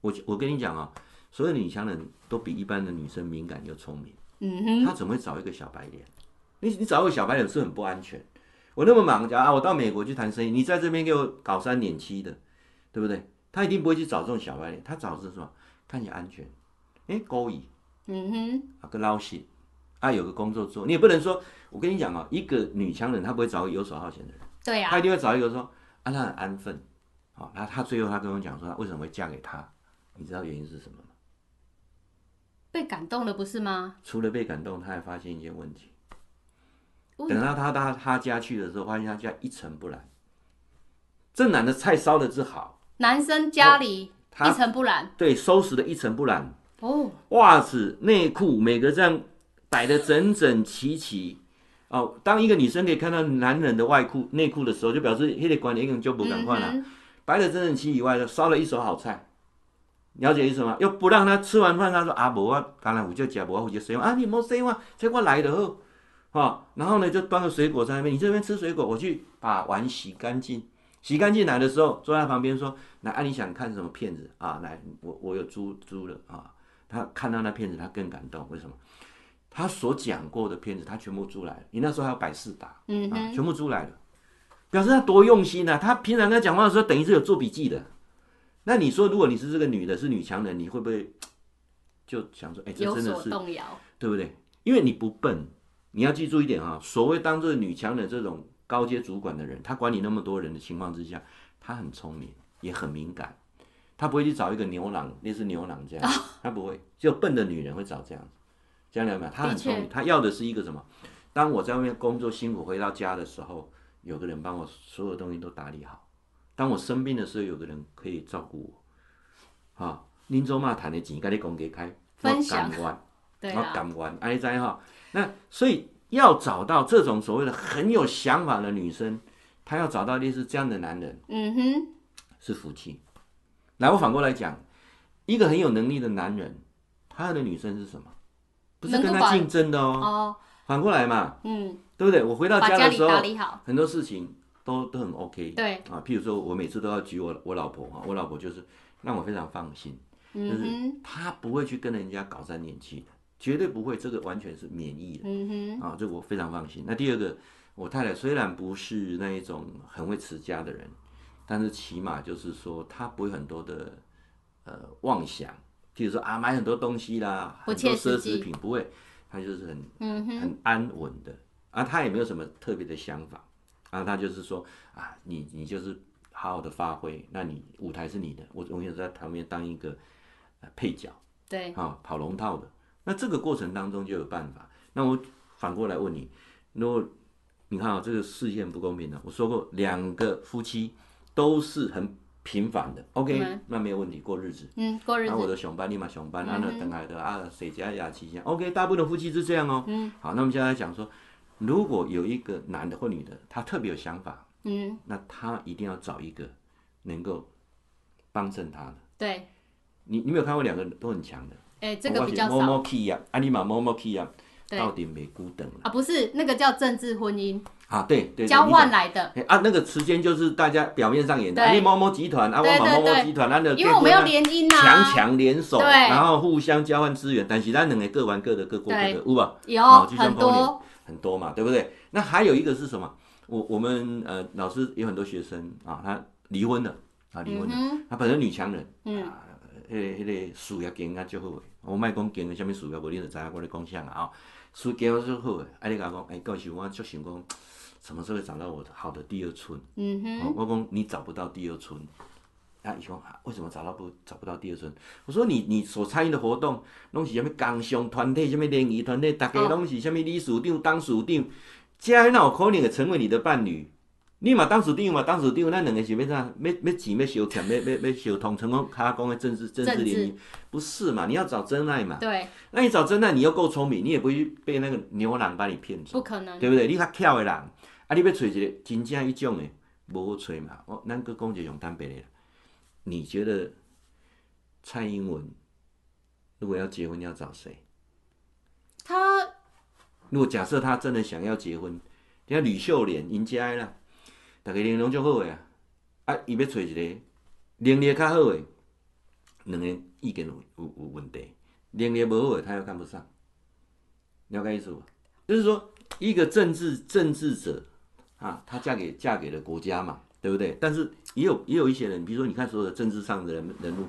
我我跟你讲啊，所有女强人都比一般的女生敏感又聪明。嗯哼，她怎么会找一个小白脸？你你找一个小白脸是很不安全。我那么忙，讲啊，我到美国去谈生意，你在这边给我搞三点七的，对不对？他一定不会去找这种小白脸，他找的是什么？看起来安全，哎，勾引。嗯哼，啊个捞戏，啊有个工作做，你也不能说，我跟你讲啊，一个女强人她不会找个游手好闲的人，对呀、啊，她一定会找一个说啊，她很安分。好，那她最后她跟我讲说，她为什么会嫁给他？你知道原因是什么吗？被感动了，不是吗？除了被感动，她还发现一件问题。等到他到他家去的时候，发现他家一尘不染。这男的菜烧的之好，男生家里一尘不染，对，收拾的一尘不染。哦，袜子、内裤，每个这样摆的整整齐齐。哦，当一个女生可以看到男人的外裤、内裤的时候，就表示黑的观念已经就不敢换了。嗯摆的整整齐以外的，烧了一手好菜，了解意思吗？又不让他吃完饭，他说啊，无啊，刚才我就讲，我我就说啊，你莫说话，这我来的哦，哈，然后呢，就端个水果在那边，你这边吃水果，我去把碗洗干净，洗干净来的时候，坐在旁边说，来，啊，你想看什么片子啊？来，我我有租租了啊，他看到那片子，他更感动，为什么？他所讲过的片子，他全部租来了。你那时候还有百事达，嗯、啊，全部租来了，表示他多用心呢、啊。他平常跟他讲话的时候，等于是有做笔记的。那你说，如果你是这个女的，是女强人，你会不会就想说，哎、欸，这真的是动摇，对不对？因为你不笨，你要记住一点啊，所谓当做女强人这种高阶主管的人，他管理那么多人的情况之下，他很聪明，也很敏感，他不会去找一个牛郎，类似牛郎这样，他不会，只有笨的女人会找这样子。这样了没有？他很聪明，他要的是一个什么？当我在外面工作辛苦回到家的时候，有个人帮我所有东西都打理好。当我生病的时候，有个人可以照顾我。哈，临走嘛谈的钱，跟你公给开，分享完，对啊，讲完，哎在哈。那所以要找到这种所谓的很有想法的女生，她要找到类似这样的男人，嗯哼，是福气。来，我反过来讲，一个很有能力的男人，他的女生是什么？不是跟他竞争的哦。哦，反过来嘛，嗯，对不对？我回到家的时候，很多事情。都都很 OK，对啊，譬如说我每次都要举我我老婆哈，我老婆就是让我非常放心，嗯、就是她不会去跟人家搞三年期的，绝对不会，这个完全是免疫的，嗯哼，啊，这我非常放心。那第二个，我太太虽然不是那一种很会持家的人，但是起码就是说她不会很多的呃妄想，譬如说啊买很多东西啦，很多奢侈品不会，她就是很嗯很安稳的，啊，她也没有什么特别的想法。然后他就是说啊，你你就是好好的发挥，那你舞台是你的，我永远在旁边当一个配角，对，啊，跑龙套的。那这个过程当中就有办法。那我反过来问你，如果你看啊，这个事件不公平的，我说过两个夫妻都是很平凡的，OK，、嗯、那没有问题，过日子，嗯，过日子。那我的熊班立马熊班，那，那等来的啊，谁家呀，期间，OK，大部分的夫妻是这样哦，嗯，好，那我们现在讲说。如果有一个男的或女的，他特别有想法，嗯，那他一定要找一个能够帮衬他的。对，你你没有看过两个都很强的？哎、欸，这个比较少。某某 key 啊，阿尼玛某某 key 啊，到底没孤等啊？不是，那个叫政治婚姻啊，对对，交换来的。啊，那个时间就是大家表面上演的，你某某集团啊，我某某集团，那的因为我们要联姻啊，强强联手，然后互相交换资源，但是咱两个各玩各的，各过各的，有吧？有很多。很多嘛，对不对？那还有一个是什么？我我们呃老师有很多学生啊，他离婚了啊，离婚了，嗯、他本身女强人，嗯，迄、那个迄个事业经啊足好，我卖讲经的什么事业，无你就知影我咧讲啥啊？事业就好，哎，你甲我讲，哎，到时我就想讲，什么时候会找到我好的第二春？嗯哼，我讲你找不到第二春。啊，伊讲为什么找到不找不到第二春？我说你你所参与的活动，拢是啥物工商团体，啥物联谊团体，大家拢是啥物理事长、当事长，这哪有可能会成为你的伴侣？你嘛当事长嘛当事长，咱两个是要啥？要要钱要相欠，要要要相通，成功他讲的政治政治联姻，不是嘛？你要找真爱嘛？对。那你找真爱，你又够聪明，你也不会被那个牛郎把你骗走，不可能，对不对？你较巧的人，啊，你要找一个真正一种的，无好找嘛。哦咱搁讲一个用坦白的。你觉得蔡英文如果要结婚要找谁？他如果假设他真的想要结婚，你看吕秀莲林佳啦，大家形容就好呀。啊，伊要找一个能力较好的，两个意见有有有问题，能力无好的他又看不上。了解意思不？就是说，一个政治政治者啊，他嫁给嫁给了国家嘛。对不对？但是也有也有一些人，比如说你看所有的政治上的人人物，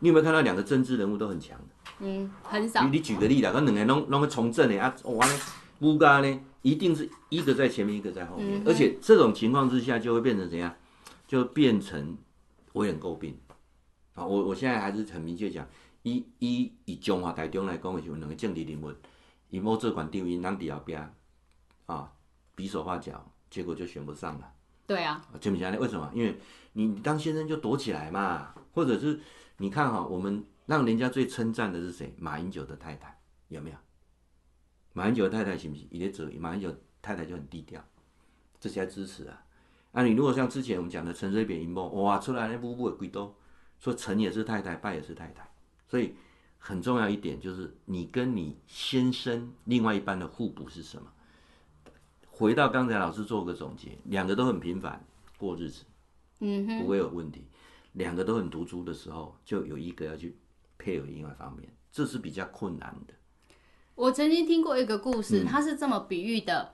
你有没有看到两个政治人物都很强的？嗯，很少。你你举个例子，那两个拢拢个从政的啊，哇，乌家呢，一定是一个在前面，一个在后面，嗯、而且这种情况之下就会变成怎样？就变成我很诟病。啊，我我现在还是很明确讲，以以以中华台中来讲的时候，两个政治人物，以某这款定位，让底下边啊比手画脚，结果就选不上了。对啊，这么讲呢？为什么？因为你当先生就躲起来嘛，或者是你看哈，我们让人家最称赞的是谁？马英九的太太有没有？马英九太太行不行？也得马英九太太就很低调，这些支持啊。那、啊、你如果像之前我们讲的陈水扁一梦，哇，出来那步步的鬼都说成也是太太，败也是太太。所以很重要一点就是你跟你先生另外一半的互补是什么？回到刚才老师做个总结，两个都很平凡过日子，嗯哼，不会有问题。两个都很独租的时候，就有一个要去配合另外一方面，这是比较困难的。我曾经听过一个故事，他是这么比喻的：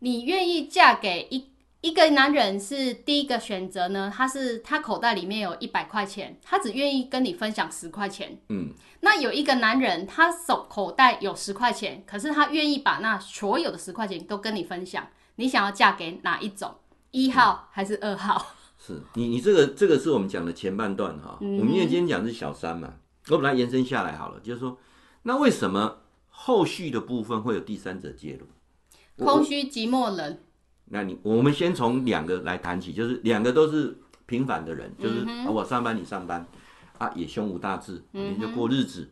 你愿意嫁给一一个男人是第一个选择呢？他是他口袋里面有一百块钱，他只愿意跟你分享十块钱。嗯，那有一个男人，他手口袋有十块钱，可是他愿意把那所有的十块钱都跟你分享。你想要嫁给哪一种？一号还是二号？是你，你这个这个是我们讲的前半段哈。嗯、我们因为今天讲的是小三嘛，我把它延伸下来好了，就是说，那为什么？后续的部分会有第三者介入，空虚寂寞冷。那你我们先从两个来谈起，就是两个都是平凡的人，就是、嗯啊、我上班你上班，啊也胸无大志，你就过日子，嗯、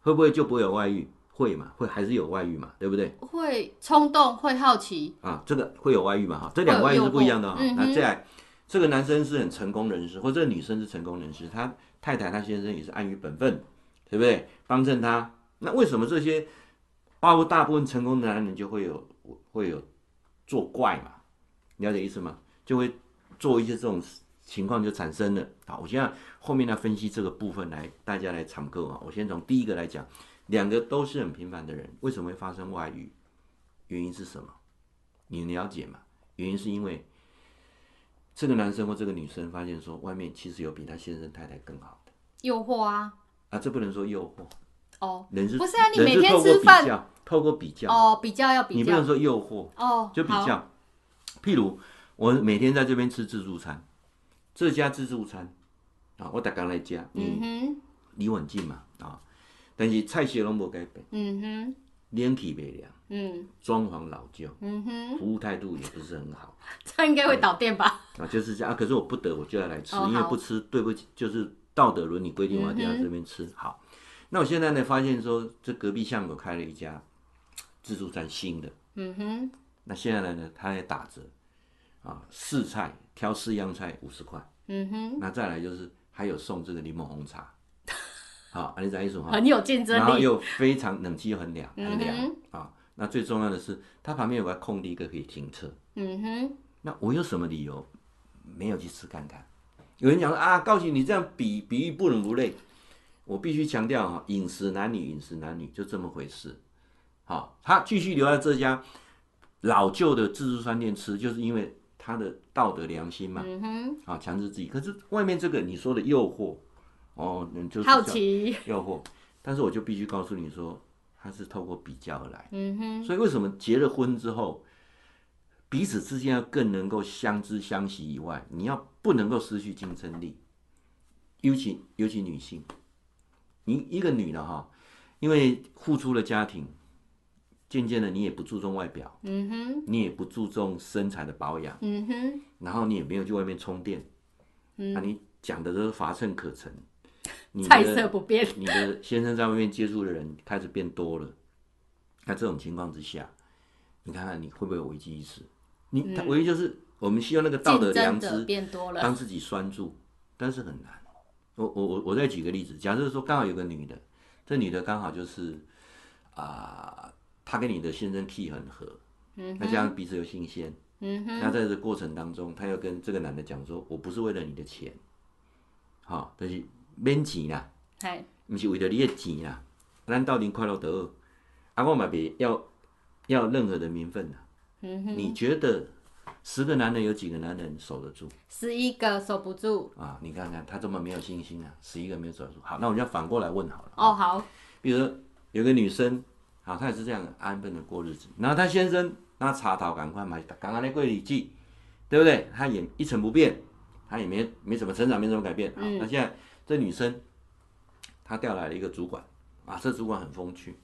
会不会就不会有外遇？会嘛？会还是有外遇嘛？对不对？会冲动，会好奇啊，这个会有外遇嘛？哈，这两个外遇是不一样的哈。那再来，这个男生是很成功人士，或者这个女生是成功人士，他太太他先生也是安于本分，对不对？帮衬他，那为什么这些？包括大部分成功的男人就会有会有作怪嘛，了解意思吗？就会做一些这种情况就产生了。好，我现在后面来分析这个部分来，大家来参考啊。我先从第一个来讲，两个都是很平凡的人，为什么会发生外遇？原因是什么？你了解吗？原因是因为这个男生或这个女生发现说，外面其实有比他先生太太更好的诱惑啊啊，这不能说诱惑。哦，人是不是啊？你每天吃饭，透过比较。哦，比较要比较，你不能说诱惑哦，就比较。譬如我每天在这边吃自助餐，这家自助餐啊，我打刚来家，嗯离我很近嘛啊，但是菜色拢无改变，嗯哼，冷气没凉，嗯，装潢老旧，嗯哼，服务态度也不是很好，<laughs> 这应该会倒店吧？啊，就是这样啊。可是我不得，我就要来吃，因为不吃对不起，就是道德伦理规定，我要在这边吃好。那我现在呢，发现说，这隔壁巷口开了一家自助餐，新的。嗯哼。那现在呢，它也打折，啊，四菜挑四样菜五十块。嗯哼。那再来就是还有送这个柠檬红茶。<laughs> 好，你讲意思哈？很有竞争力。然后又非常冷气又很凉，很凉。啊，那最重要的是，它旁边有个空地，一个可以停车。嗯哼。那我有什么理由没有去吃看看？有人讲说啊，告诉你这样比比喻不伦不类。我必须强调哈，饮食男女，饮食男女就这么回事。好，他继续留在这家老旧的自助餐店吃，就是因为他的道德良心嘛。嗯哼。啊，强制自己。可是外面这个你说的诱惑，哦，就是好奇诱惑。但是我就必须告诉你说，他是透过比较而来。嗯哼。所以为什么结了婚之后，彼此之间要更能够相知相惜以外，你要不能够失去竞争力，尤其尤其女性。你一个女的哈，因为付出了家庭，渐渐的你也不注重外表，嗯哼，你也不注重身材的保养，嗯哼，然后你也没有去外面充电，嗯，啊，你讲的都是乏善可陈，<laughs> 菜色不变，你的先生在外面接触的人开始变多了，那这种情况之下，你看看你会不会有危机意识？你唯一就是我们希望那个道德良知变多了，帮自己拴住，但是很难。我我我我再举个例子，假设说刚好有个女的，这女的刚好就是啊、呃，她跟你的先生 key 很合，嗯，那这样彼此又新鲜，嗯哼，那在这过程当中，他又跟这个男的讲说，我不是为了你的钱，好、哦，就是免钱啦，嘿不是为了你的钱啦，咱到底快乐得，啊，我嘛别要要任何的名分啦，嗯哼，你觉得？十个男人有几个男人守得住？十一个守不住啊！你看看他这么没有信心啊！十一个没有守住。好，那我们要反过来问好了。哦，好。比如说有个女生，好，他也是这样安分的过日子。然后他先生那茶桃赶快买，刚刚那柜里记，对不对？他也一成不变，他也没没什么成长，没什么改变。嗯。那现在这女生，她调来了一个主管啊，这主管很风趣，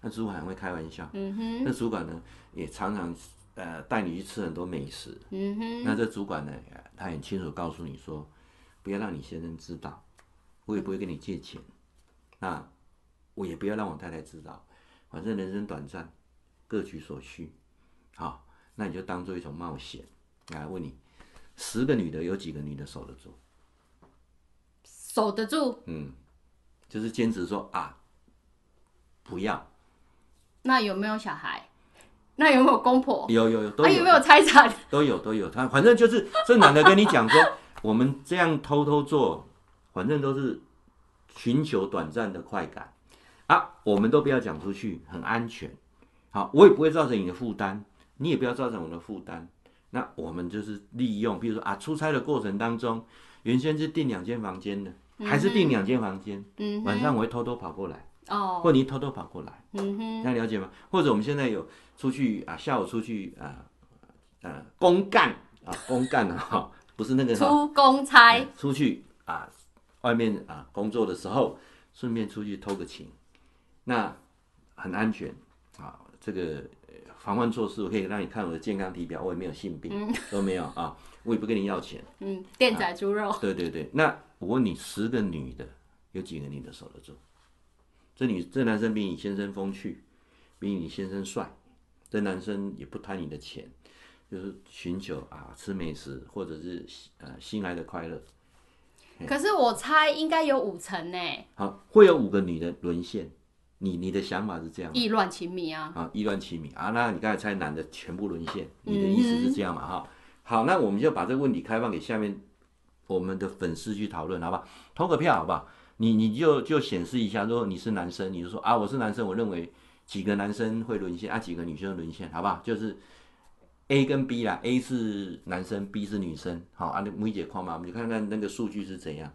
那主管很会开玩笑。嗯哼。那主管呢，也常常。呃，带你去吃很多美食。嗯哼。那这主管呢，他很清楚告诉你说，不要让你先生知道，我也不会跟你借钱。那我也不要让我太太知道，反正人生短暂，各取所需。好，那你就当做一种冒险。来问你，十个女的有几个女的守得住？守得住。嗯，就是坚持说啊，不要。那有没有小孩？那有没有公婆？有有有，都有。有没有财产？<laughs> 都有都有。他反正就是这男的跟你讲说，<laughs> 我们这样偷偷做，反正都是寻求短暂的快感啊，我们都不要讲出去，很安全。好，我也不会造成你的负担，你也不要造成我的负担。那我们就是利用，比如说啊，出差的过程当中，原先是订两间房间的，还是订两间房间，嗯，晚上我会偷偷跑过来，哦，或你偷偷跑过来，嗯哼，这样了解吗？或者我们现在有出去啊，下午出去啊，呃，公干啊，公干啊，<laughs> 哈，不是那个出公差，出去啊，外面啊工作的时候，顺便出去偷个情，那很安全啊，这个。防范措施，我可以让你看我的健康体表，我也没有性病，嗯、都没有啊，我也不跟你要钱。嗯，电仔猪肉、啊。对对对，那我问你，十个女的，有几个女的守得住？这女这男生比你先生风趣，比你先生帅，这男生也不贪你的钱，就是寻求啊吃美食或者是呃心爱的快乐。可是我猜应该有五成呢。好，会有五个女的沦陷。你你的想法是这样，意乱情迷啊！啊，意乱情迷啊！那你刚才猜男的全部沦陷，你的意思是这样嘛？哈、嗯，好，那我们就把这个问题开放给下面我们的粉丝去讨论，好不好？投个票，好不好？你你就就显示一下，如果你是男生，你就说啊，我是男生，我认为几个男生会沦陷啊，几个女生沦陷，好不好？就是 A 跟 B 啦，A 是男生，B 是女生，好啊，你梅姐框嘛，我们就看看那个数据是怎样。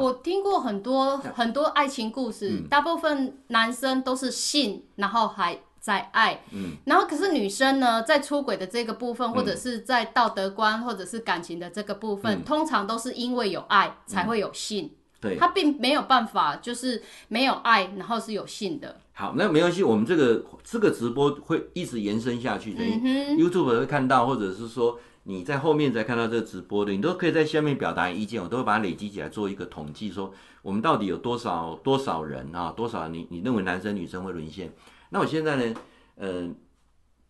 我听过很多很多爱情故事，嗯，大部分男生都是性，然后还在爱，嗯，然后可是女生呢，在出轨的这个部分，或者是在道德观或者是感情的这个部分，嗯，通常都是因为有爱才会有性，嗯，对，他并没有办法就是没有爱，然后是有性的。好，那没关系，我们这个这个直播会一直延伸下去，等于 YouTube 会看到，或者是说。你在后面才看到这个直播的，你都可以在下面表达意见，我都会把它累积起来做一个统计，说我们到底有多少多少人啊，多少你你认为男生女生会沦陷？那我现在呢，呃，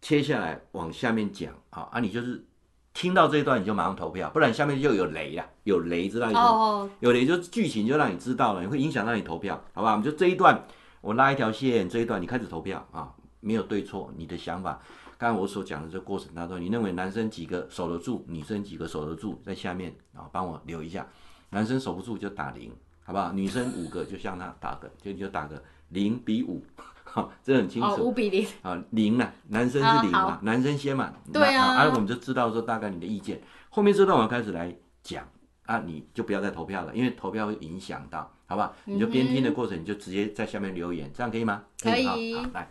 切下来往下面讲啊啊，你就是听到这一段你就马上投票，不然下面就有雷啊，有雷知道意思吗？Oh. 有雷就剧情就让你知道了，你会影响到你投票，好吧？我们就这一段我拉一条线，这一段你开始投票啊，没有对错，你的想法。刚刚我所讲的这个过程当中，你认为男生几个守得住，女生几个守得住，在下面啊帮我留一下。男生守不住就打零，好不好？女生五个就向他打个，就就打个零比五，好，<laughs> 这很清楚。五比零。啊，零啊，男生是零嘛，男生先嘛。对啊。啊，我们就知道说大概你的意见。后面这段我要开始来讲啊，你就不要再投票了，因为投票会影响到，好不好？你就边听的过程，你就直接在下面留言，这样可以吗？可以。好，好，来，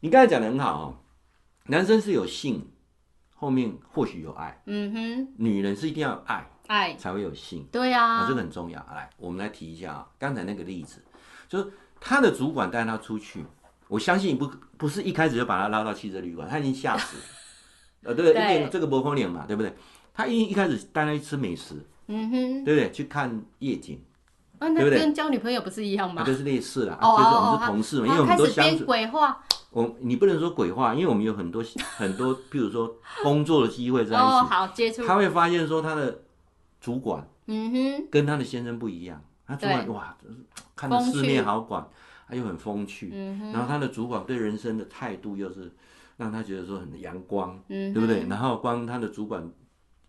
你刚才讲的很好哦。男生是有性，后面或许有爱。嗯哼，女人是一定要有爱，爱才会有性。对呀、啊，啊，这个很重要。来，我们来提一下啊，刚才那个例子，就是他的主管带他出去，我相信不不是一开始就把他拉到汽车旅馆，他已经吓死了。<laughs> 呃，对，对，这个波峰脸嘛，对不对？他一一开始带他去吃美食，嗯哼，对不对？去看夜景。啊、那跟交女朋友不是一样吗？啊、就是类似啊，就是我们是同事嘛，哦、因为我们都相处。鬼话。我你不能说鬼话，因为我们有很多 <laughs> 很多，譬如说工作的机会在一起。哦，好接触。他会发现说他的主管，嗯哼，跟他的先生不一样。他主管哇，看的世面好广，他又很风趣。嗯哼。然后他的主管对人生的态度又是让他觉得说很阳光，嗯，对不对？然后光他的主管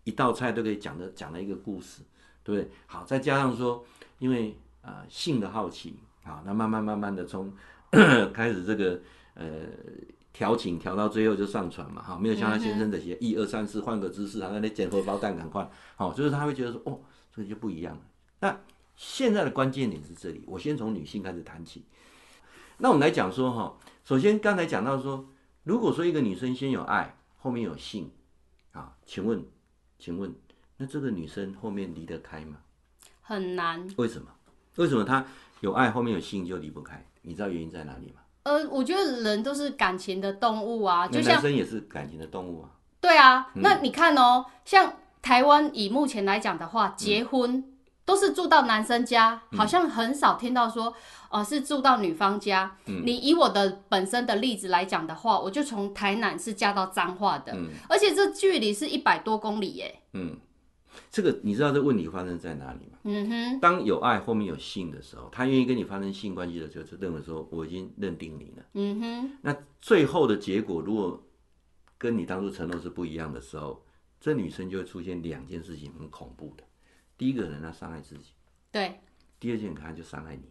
一道菜都可以讲的讲了一个故事，对不对？好，再加上说。因为啊、呃，性的好奇啊，那慢慢慢慢的从 <coughs> 开始这个呃调情调到最后就上船嘛，哈，没有像他先生这些一二三四换个姿势，好像那捡荷包蛋赶快，好，就是他会觉得说哦，这个就不一样了。那现在的关键点是这里，我先从女性开始谈起。那我们来讲说哈，首先刚才讲到说，如果说一个女生先有爱，后面有性，啊，请问，请问，那这个女生后面离得开吗？很难，为什么？为什么她有爱，后面有性就离不开？你知道原因在哪里吗？呃，我觉得人都是感情的动物啊，就像男生也是感情的动物啊。对啊，嗯、那你看哦，像台湾以目前来讲的话，结婚都是住到男生家，嗯、好像很少听到说，呃，是住到女方家。嗯、你以我的本身的例子来讲的话，我就从台南是嫁到彰化的，嗯、而且这距离是一百多公里耶。嗯。这个你知道这问题发生在哪里吗？嗯哼，当有爱后面有性的时候，他愿意跟你发生性关系的时候，就认为说我已经认定你了。嗯哼，那最后的结果如果跟你当初承诺是不一样的时候，这女生就会出现两件事情很恐怖的。第一个人她伤害自己，对；第二件可能就伤害你，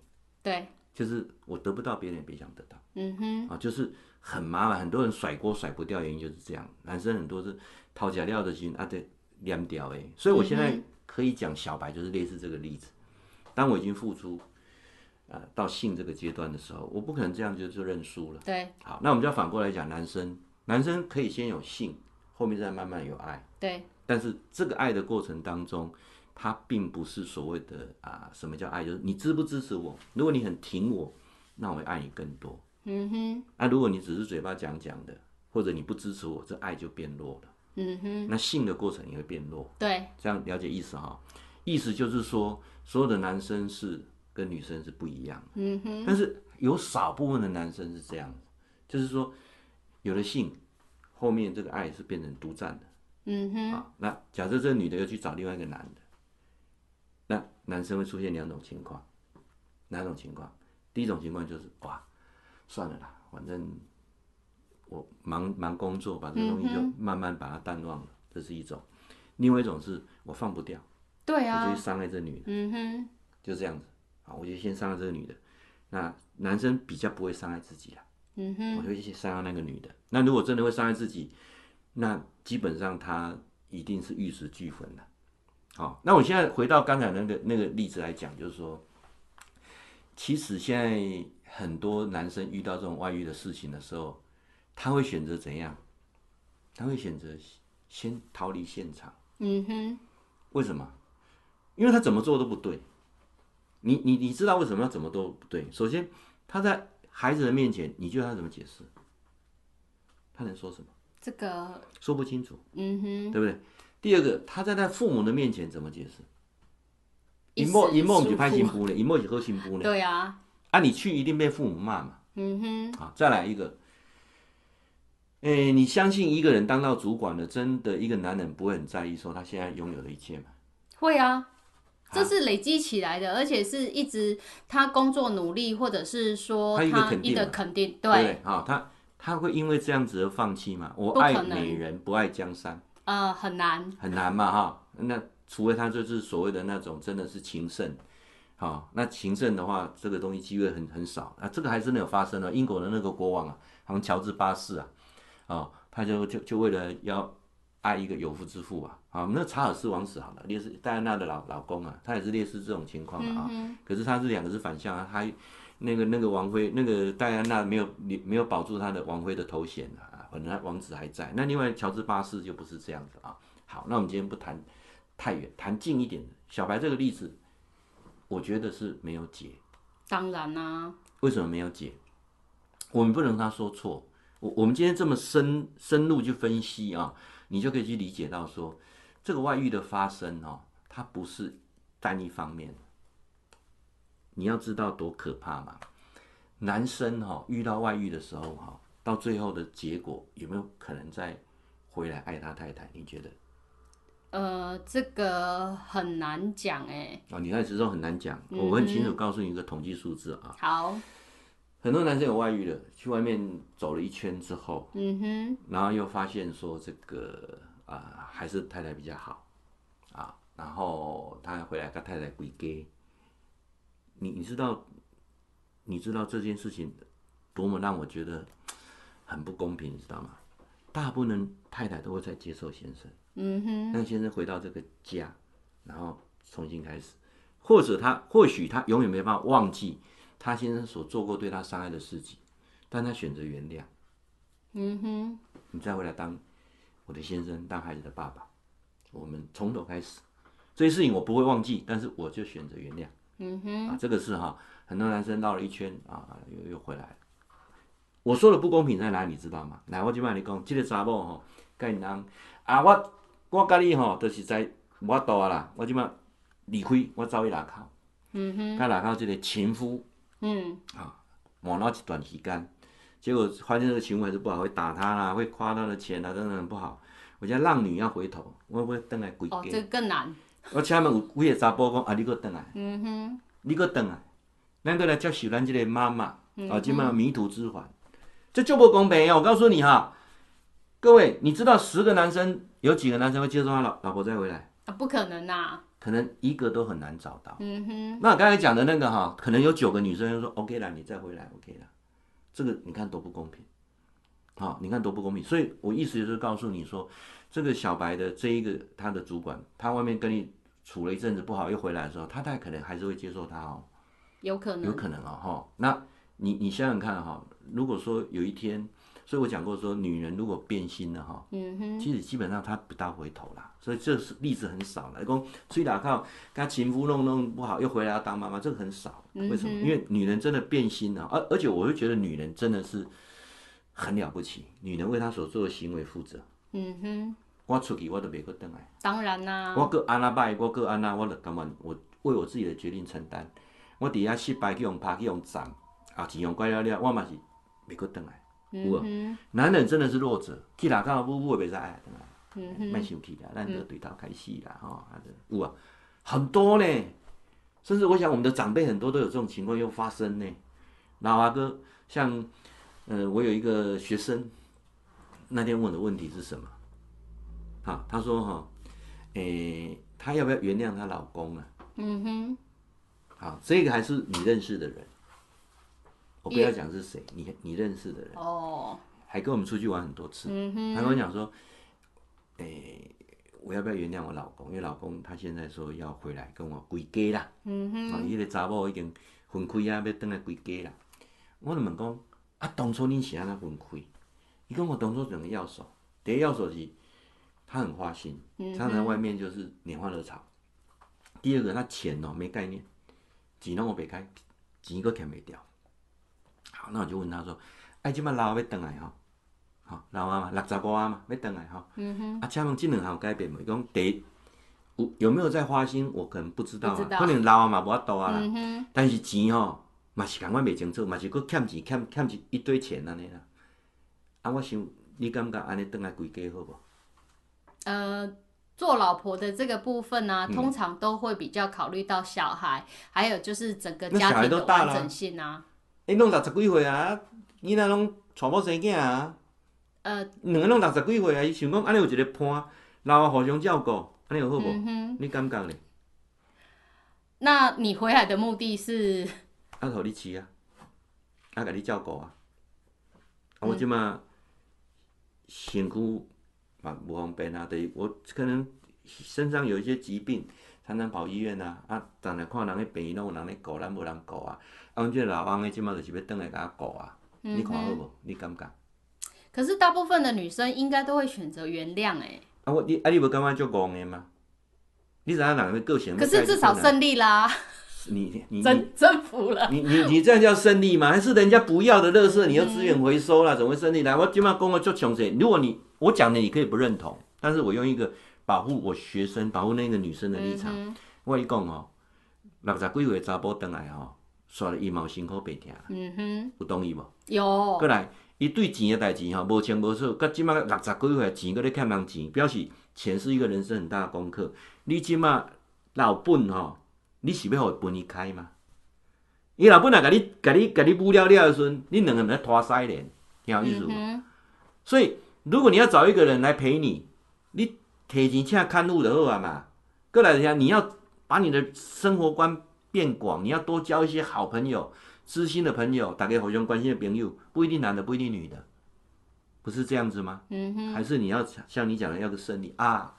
对。就是我得不到，别人也别想得到。嗯哼，啊，就是很麻烦，很多人甩锅甩不掉，原因就是这样。男生很多是掏假料的心啊，对，凉掉哎。所以我现在可以讲小白，就是类似这个例子。当我已经付出，呃，到性这个阶段的时候，我不可能这样就就认输了。对，好，那我们就要反过来讲，男生，男生可以先有性，后面再慢慢有爱。对，但是这个爱的过程当中，它并不是所谓的啊，什么叫爱？就是你支不支持我？如果你很挺我，那我会爱你更多。嗯哼。那、啊、如果你只是嘴巴讲讲的，或者你不支持我，这爱就变弱了。嗯哼。那性的过程也会变弱。对。这样了解意思哈？意思就是说，所有的男生是跟女生是不一样的。嗯哼。但是有少部分的男生是这样子，就是说，有了性，后面这个爱是变成独占的。嗯哼。啊，那假设这女的又去找另外一个男的。那男生会出现两种情况，哪种情况？第一种情况就是哇，算了啦，反正我忙忙工作，把这个东西就慢慢把它淡忘了，这是一种。另外一种是我放不掉，对啊，我就去伤害这女的，嗯哼，就这样子啊，我就先伤害这个女的。那男生比较不会伤害自己啦，嗯哼，我就会去伤害那个女的。那如果真的会伤害自己，那基本上他一定是玉石俱焚的。好，那我现在回到刚才那个那个例子来讲，就是说，其实现在很多男生遇到这种外遇的事情的时候，他会选择怎样？他会选择先逃离现场。嗯哼。为什么？因为他怎么做都不对。你你你知道为什么要怎么都不对？首先，他在孩子的面前，你觉得他怎么解释？他能说什么？这个说不清楚。嗯哼，对不对？第二个，他在他父母的面前怎么解释？一梦一梦就拍新妇呢，一梦就喝新妇呢。对啊，啊，你去一定被父母骂嘛。嗯哼。好，再来一个。哎，你相信一个人当到主管了，真的一个男人不会很在意说他现在拥有的一切吗？会啊，这是累积起来的，而且是一直他工作努力，或者是说他一个肯定，肯定对。啊，他他会因为这样子而放弃吗？我爱美人，不爱江山。呃，很难，很难嘛，哈。那除非他就是所谓的那种真的是情圣，好，那情圣的话，这个东西机会很很少啊。这个还真的有发生了，英国的那个国王啊，好像乔治八世啊，哦，他就就就为了要爱一个有夫之妇啊，啊，那查尔斯王子好了，烈士戴安娜的老老公啊，他也是烈士这种情况的啊。嗯、可是他是两个是反向啊，他那个那个王妃，那个戴安娜没有没有保住他的王妃的头衔啊。本来王子还在，那另外乔治八世就不是这样子啊。好，那我们今天不谈太远，谈近一点的。小白这个例子，我觉得是没有解。当然啦、啊。为什么没有解？我们不能他说错。我我们今天这么深深入去分析啊，你就可以去理解到说，这个外遇的发生哦，它不是单一方面。你要知道多可怕嘛。男生哈遇到外遇的时候哈。到最后的结果有没有可能再回来爱他太太？你觉得？呃，这个很难讲哎。哦，你看，始终很难讲。嗯、我很清楚告诉你一个统计数字啊。好。很多男生有外遇的，去外面走了一圈之后，嗯哼，然后又发现说这个啊、呃，还是太太比较好啊，然后他回来跟太太归家。你你知道，你知道这件事情多么让我觉得。很不公平，你知道吗？大部分太太都会在接受先生，嗯哼，让先生回到这个家，然后重新开始，或者他或许他永远没办法忘记他先生所做过对他伤害的事情，但他选择原谅，嗯哼，你再回来当我的先生，当孩子的爸爸，我们从头开始，这些事情我不会忘记，但是我就选择原谅，嗯哼，啊，这个是哈，很多男生绕了一圈啊，又又回来了。我说的不公平在哪里，你知道吗？来，我就跟你讲，这个查某吼，跟人啊，我我跟你吼，都、就是在我多啊啦，我就嘛离开，我走去外口，嗯哼，跟外口这个情夫，嗯，啊，玩了一段时间，结果发现这个行为还是不好，会打他啦，会花他的钱啊，等等不好。我叫浪女要回头，我会等来归家。哦，这个更难。我请问有几个查甫讲啊，你搁等来？嗯哼，你搁等来？咱搁来接受咱这个妈妈，啊，今嘛迷途知返。这就不公平呀！我告诉你哈，各位，你知道十个男生有几个男生会接受他老老婆再回来？啊，不可能呐！可能一个都很难找到。嗯哼。那我刚才讲的那个哈，可能有九个女生说 OK 了，你再回来 OK 了。这个你看多不公平，好，你看多不公平。所以我意思就是告诉你说，这个小白的这一个他的主管，他外面跟你处了一阵子不好，又回来的时候，他太可能还是会接受他哦。有可能。有可能哦，哈。那你你想想看哈，如果说有一天。所以我讲过说，女人如果变心了哈，嗯哼，其实基本上她不大回头啦。所以这是例子很少了。讲崔打靠，跟她前夫弄弄不好，又回来要当妈妈，这个很少。为什么？因为女人真的变心了，而而且我会觉得女人真的是很了不起，女人为她所做的行为负责。嗯哼，我出去我都别个等来。当然啦。我个安那拜，我个安那，我就干嘛？我为我自己的决定承担。我底下失败去用拍去用斩，啊，钱用乖了了，我嘛是别个等来。有啊，男人真的是弱者，去哪看到不不会被杀哎，卖生气啦，咱就对头开始啦，吼、嗯，有啊，很多呢，甚至我想我们的长辈很多都有这种情况又发生呢。老阿哥，像，呃，我有一个学生，那天问的问题是什么？啊，他说哈，诶、欸，他要不要原谅她老公啊？嗯哼，好，这个还是你认识的人。我不要讲是谁，你你认识的人，哦，还跟我们出去玩很多次。嗯、他跟我讲说，哎、欸，我要不要原谅我老公？因为老公他现在说要回来跟我归家啦。嗯哼，啊，伊个查某已经分开啊，要回来归家啦。我就问讲，啊，当初你是安怎分开？伊讲我当初两个要素，第一要素是，他很花心，常常在外面就是拈花惹草。第二个，他钱哦没概念，钱拢我别开，钱个欠没掉。好，那我就问他说：“哎，即马老阿要回来吼？好，老啊嘛，六十五啊嘛，要回来吼。嗯哼。啊，请问这两项有改变无？伊讲第一有有没有在花心？我可能不知道啊，道可能老啊嘛无法度啊啦。嗯、但是钱吼嘛是共阮袂清楚，嘛是搁欠钱，欠欠一一堆钱安尼啦。啊，我想你感觉安尼回来归家好无？呃，做老婆的这个部分呢、啊，通常都会比较考虑到小孩、嗯，还有就是整个家庭的完整性啊。伊拢六十几岁啊，囡仔拢娶某生囝啊，呃，两个拢六十几岁啊，伊想讲安尼有一个伴，然后互相照顾，安尼有好无、嗯？你感觉呢？<laughs> 那你回来的目的是？啊，互你饲啊，啊，甲你照顾啊，啊，我即马身躯嘛无方便啊，等于我可能身上有一些疾病。常常跑医院啊，啊，当然看人咧病院拢有人咧顾，咱无人顾啊。啊，阮这个老翁诶，即马就是要倒来甲我顾啊。你看好无？你感觉？可是大部分的女生应该都会选择原谅诶。啊，我你啊，你无感觉足戆诶吗？你知影人的个性？可是至少胜利啦。你你征征服了。你你你这样叫胜利吗？还是人家不要的垃圾，你要资源回收啦？怎么会胜利？来，我即马讲个足详细。如果你我讲的你可以不认同，但是我用一个。保护我学生，保护那个女生的立场。嗯、我跟你讲哦，六十几岁查甫回来吼，刷了一毛辛苦白听。嗯哼，有同意无？有。过来，伊对钱的代志吼，无清无楚。佮即马六十几岁钱，佮咧欠人钱，表示钱是一个人生很大的功课。你即马老本吼，你是要互伊分伊开吗？伊老本来甲你、甲你、甲你补了了的时阵，你两个人在拖腮脸，听有意思？所以，如果你要找一个人来陪你，你。提前请看路的好啊嘛，过来人你要把你的生活观变广，你要多交一些好朋友、知心的朋友，大家互相关心的朋友，不一定男的，不一定女的，不是这样子吗？嗯哼。还是你要像你讲的要个胜利啊？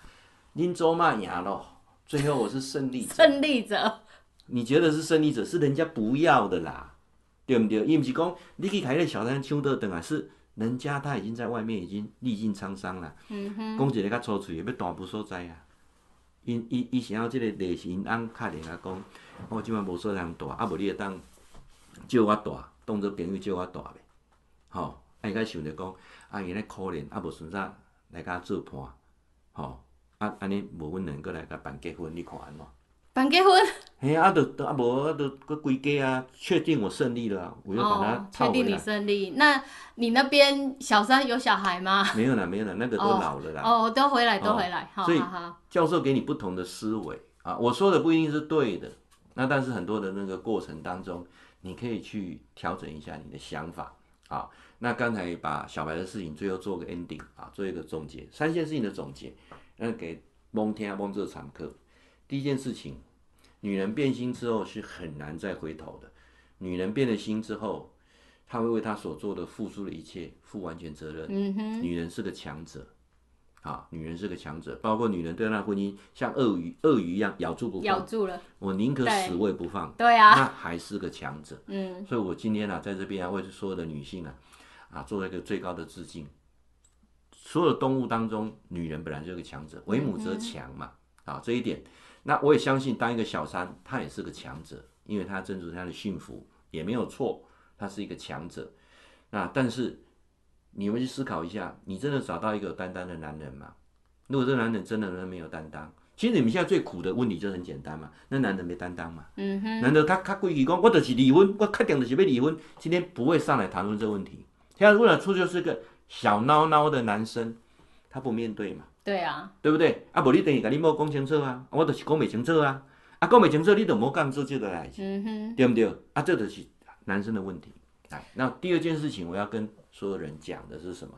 恁祖妈赢了，最后我是胜利者。胜利者。你觉得是胜利者，是人家不要的啦，对不对？伊不是讲你去开个小三抢得等啊，是。人家他已经在外面已经历尽沧桑了，讲一个较粗嘴，要大无所在啊。因伊伊想要即个内心安卡定啊，讲我即摆无所通大，啊无你会当借我大，当做朋友借我大呗。吼、哦，啊伊该想着讲，啊伊咧可怜，啊无顺则来甲做伴，吼，啊安尼无阮两个来甲办结婚，你看安怎？办结婚？嘿啊，都都啊无啊，都搁归家啊，确定我胜利了，啊，我又把他套回来。确定你胜利，那你那边小三有小孩吗？没有啦，没有啦，那个都老了啦。哦，哦都回来，都回来。哦、所以教授给你不同的思维啊，我说的不一定是对的，那但是很多的那个过程当中，你可以去调整一下你的想法啊。那刚才把小白的事情最后做个 ending 啊，做一个总结，三件事情的总结，那给蒙天啊蒙这个常客。第一件事情，女人变心之后是很难再回头的。女人变了心之后，她会为她所做的付出的一切负完全责任。嗯哼，女人是个强者。啊，女人是个强者，包括女人对那婚姻像鳄鱼，鳄鱼一样咬住不放，咬住了，我宁可死我也不放。对啊，那还是个强者。嗯，所以我今天啊，在这边啊，为所有的女性啊，啊，做一个最高的致敬。所有的动物当中，女人本来就是个强者，为母则强嘛。嗯、啊，这一点，那我也相信，当一个小三，他也是个强者，因为他争取他的幸福也没有错，他是一个强者。那但是。你们去思考一下，你真的找到一个有担当的男人吗？如果这个男人真的没有担当，其实你们现在最苦的问题就很简单嘛，那男人没担当嘛。嗯哼。难道他他规矩讲，我就是离婚，我确定就是要离婚，今天不会上来谈论这个问题。现在如果出就是个小孬孬的男生，他不面对嘛？对啊，对不对？啊，不你等于跟你某讲清楚啊，我就是讲不清楚啊，啊，讲不清楚你就莫干做这个代志，嗯哼，对不对？啊，这就是男生的问题。来，那第二件事情我要跟。所有人讲的是什么？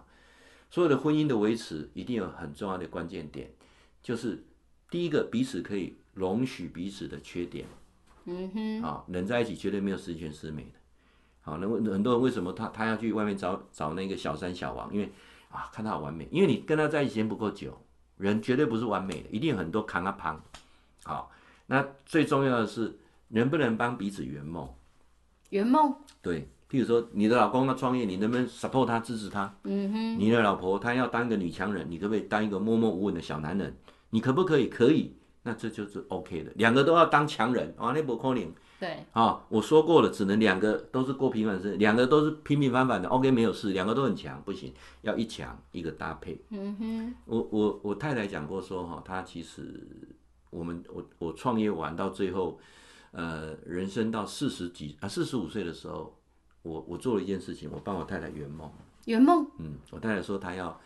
所有的婚姻的维持一定有很重要的关键点，就是第一个，彼此可以容许彼此的缺点。嗯哼，啊，人在一起绝对没有十全十美的。好，那很多人为什么他他要去外面找找那个小三小王？因为啊，看他好完美。因为你跟他在一起时间不够久，人绝对不是完美的，一定有很多扛啊胖。好，那最重要的是能不能帮彼此圆梦？圆梦？对。譬如说，你的老公要创业，你能不能 support 他、支持他？嗯哼。你的老婆她要当一个女强人，你可不可以当一个默默无闻的小男人？你可不可以？可以，那这就是 OK 的。两个都要当强人，啊，那不可能。对。啊，我说过了，只能两个都是过平凡生，两个都是平平凡凡的，OK 没有事。两个都很强，不行，要一强一个搭配。嗯哼。我我我太太讲过说哈，她其实我们我我创业完到最后，呃，人生到四十几啊四十五岁的时候。我我做了一件事情，我帮我太太圆梦。圆梦？嗯，我太太说她要，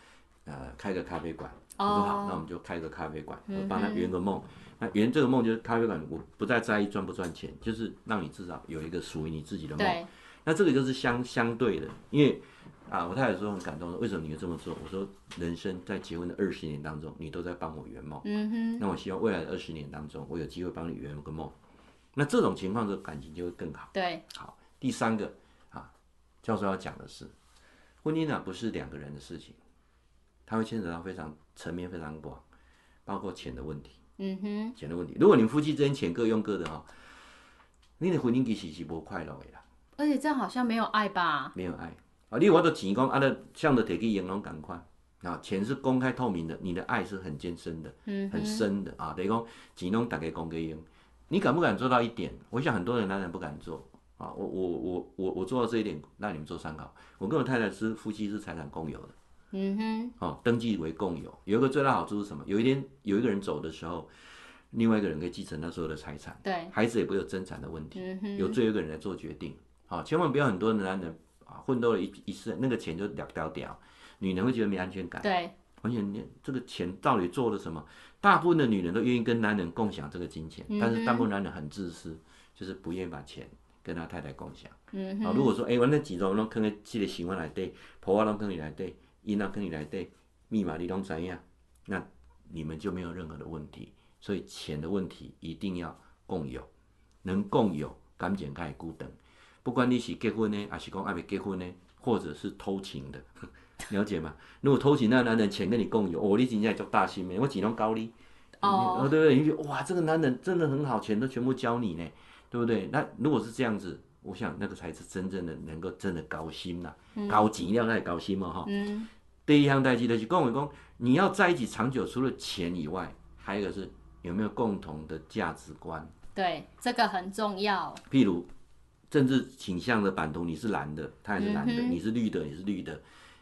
呃，开个咖啡馆。我说好，那我们就开个咖啡馆，我帮她圆个梦。那圆这个梦就是咖啡馆，我不再在意赚不赚钱，就是让你至少有一个属于你自己的梦。那这个就是相相对的，因为啊，我太太说很感动，说为什么你会这么做？我说人生在结婚的二十年当中，你都在帮我圆梦。嗯哼。那我希望未来的二十年当中，我有机会帮你圆个梦。那这种情况，的感情就会更好。对。好，第三个啊。教授要讲的是，婚姻啊不是两个人的事情，它会牵扯到非常层面非常广，包括钱的问题。嗯哼，钱的问题。如果你们夫妻之间钱各用各的哈，你的婚姻其实是不快乐的啦。而且这样好像没有爱吧？没有爱啊！你我的钱讲啊，那像的铁器银行赶快啊，钱是公开透明的，你的爱是很艰深的，嗯，很深的啊。等于讲钱拢大家公给用，你敢不敢做到一点？我想很多人男人不敢做。啊，我我我我我做到这一点，让你们做参考。我跟我太太是夫妻，是财产共有的。嗯哼。哦，登记为共有，有一个最大好处是什么？有一天有一个人走的时候，另外一个人可以继承他所有的财产。对。孩子也不会有争产的问题。有最后一个人来做决定。好，千万不要很多的男人啊，奋斗了一一世，那个钱就掉掉掉，女人会觉得没安全感。对。而且你这个钱到底做了什么？大部分的女人都愿意跟男人共享这个金钱，但是大部分男人很自私，就是不愿意把钱。跟他太太共享。嗯哼。啊，如果说，哎、欸，我那几种拢放在这个喜欢来对，婆婆拢放在内底，伊那跟你来对，密码你拢怎样，那你们就没有任何的问题。所以钱的问题一定要共有，能共有，感情才会久长。不管你是结婚呢，还是讲还没结婚呢，或者是偷情的，<laughs> 了解吗？如果偷情那个男人钱跟你共有，哦，你真正做大心的，我只能高你。哦。对不对？你觉得哇，这个男人真的很好，钱都全部交你呢。对不对？那如果是这样子，我想那个才是真正的能够真的高薪呐，嗯、高级要那高薪嘛哈。嗯。第一项代际的是跟我讲，你要在一起长久，除了钱以外，还有一个是有没有共同的价值观。对，这个很重要。譬如政治倾向的版图，你是蓝的，他也是蓝的；嗯、你是绿的，也是绿的；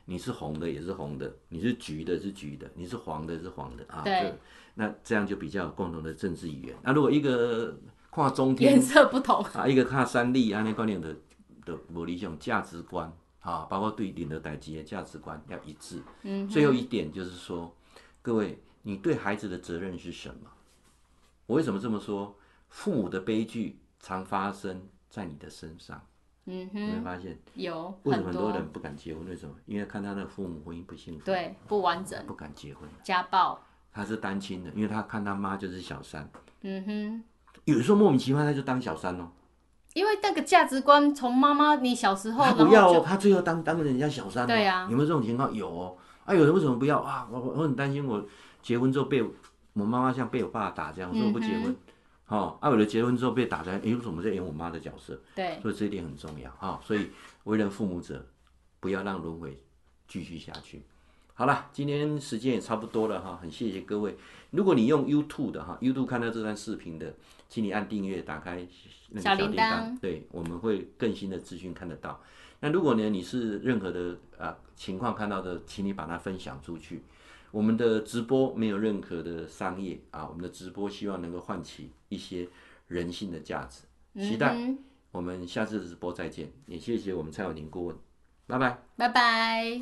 你是红的，也是红的；你是橘的，是橘的；你是黄的，是黄的啊。对。那这样就比较有共同的政治语言。那如果一个看中天颜色不同啊，一个看三立啊，那观念的的无理想价值观啊，包括对领的代志的价值观要一致。嗯，最后一点就是说，各位，你对孩子的责任是什么？我为什么这么说？父母的悲剧常发生在你的身上。嗯哼，有没有发现？有。为什么很多人不敢结婚？为什么？因为看他的父母婚姻不幸福，对，不完整，不敢结婚。家暴。他是单亲的，因为他看他妈就是小三。嗯哼。有时候莫名其妙他就当小三哦。因为那个价值观从妈妈你小时候，他不要哦，他最后当当人家小三。对呀、啊。有没有这种情况？有哦。啊，有人为什么不要啊？我我很担心，我结婚之后被我妈妈像被我爸打这样，说我不结婚。哦，啊，有的结婚之后被打在，哎，为什么在演我妈的角色？对。所以这一点很重要啊、哦。所以为人父母者，不要让轮回继续下去。好了，今天时间也差不多了哈，很谢谢各位。如果你用 YouTube 的哈，YouTube 看到这段视频的，请你按订阅，打开那个小铃铛，对，我们会更新的资讯看得到。那如果呢，你是任何的啊情况看到的，请你把它分享出去。我们的直播没有任何的商业啊，我们的直播希望能够唤起一些人性的价值。期待我们下次的直播再见，也谢谢我们蔡永宁顾问，拜拜，拜拜。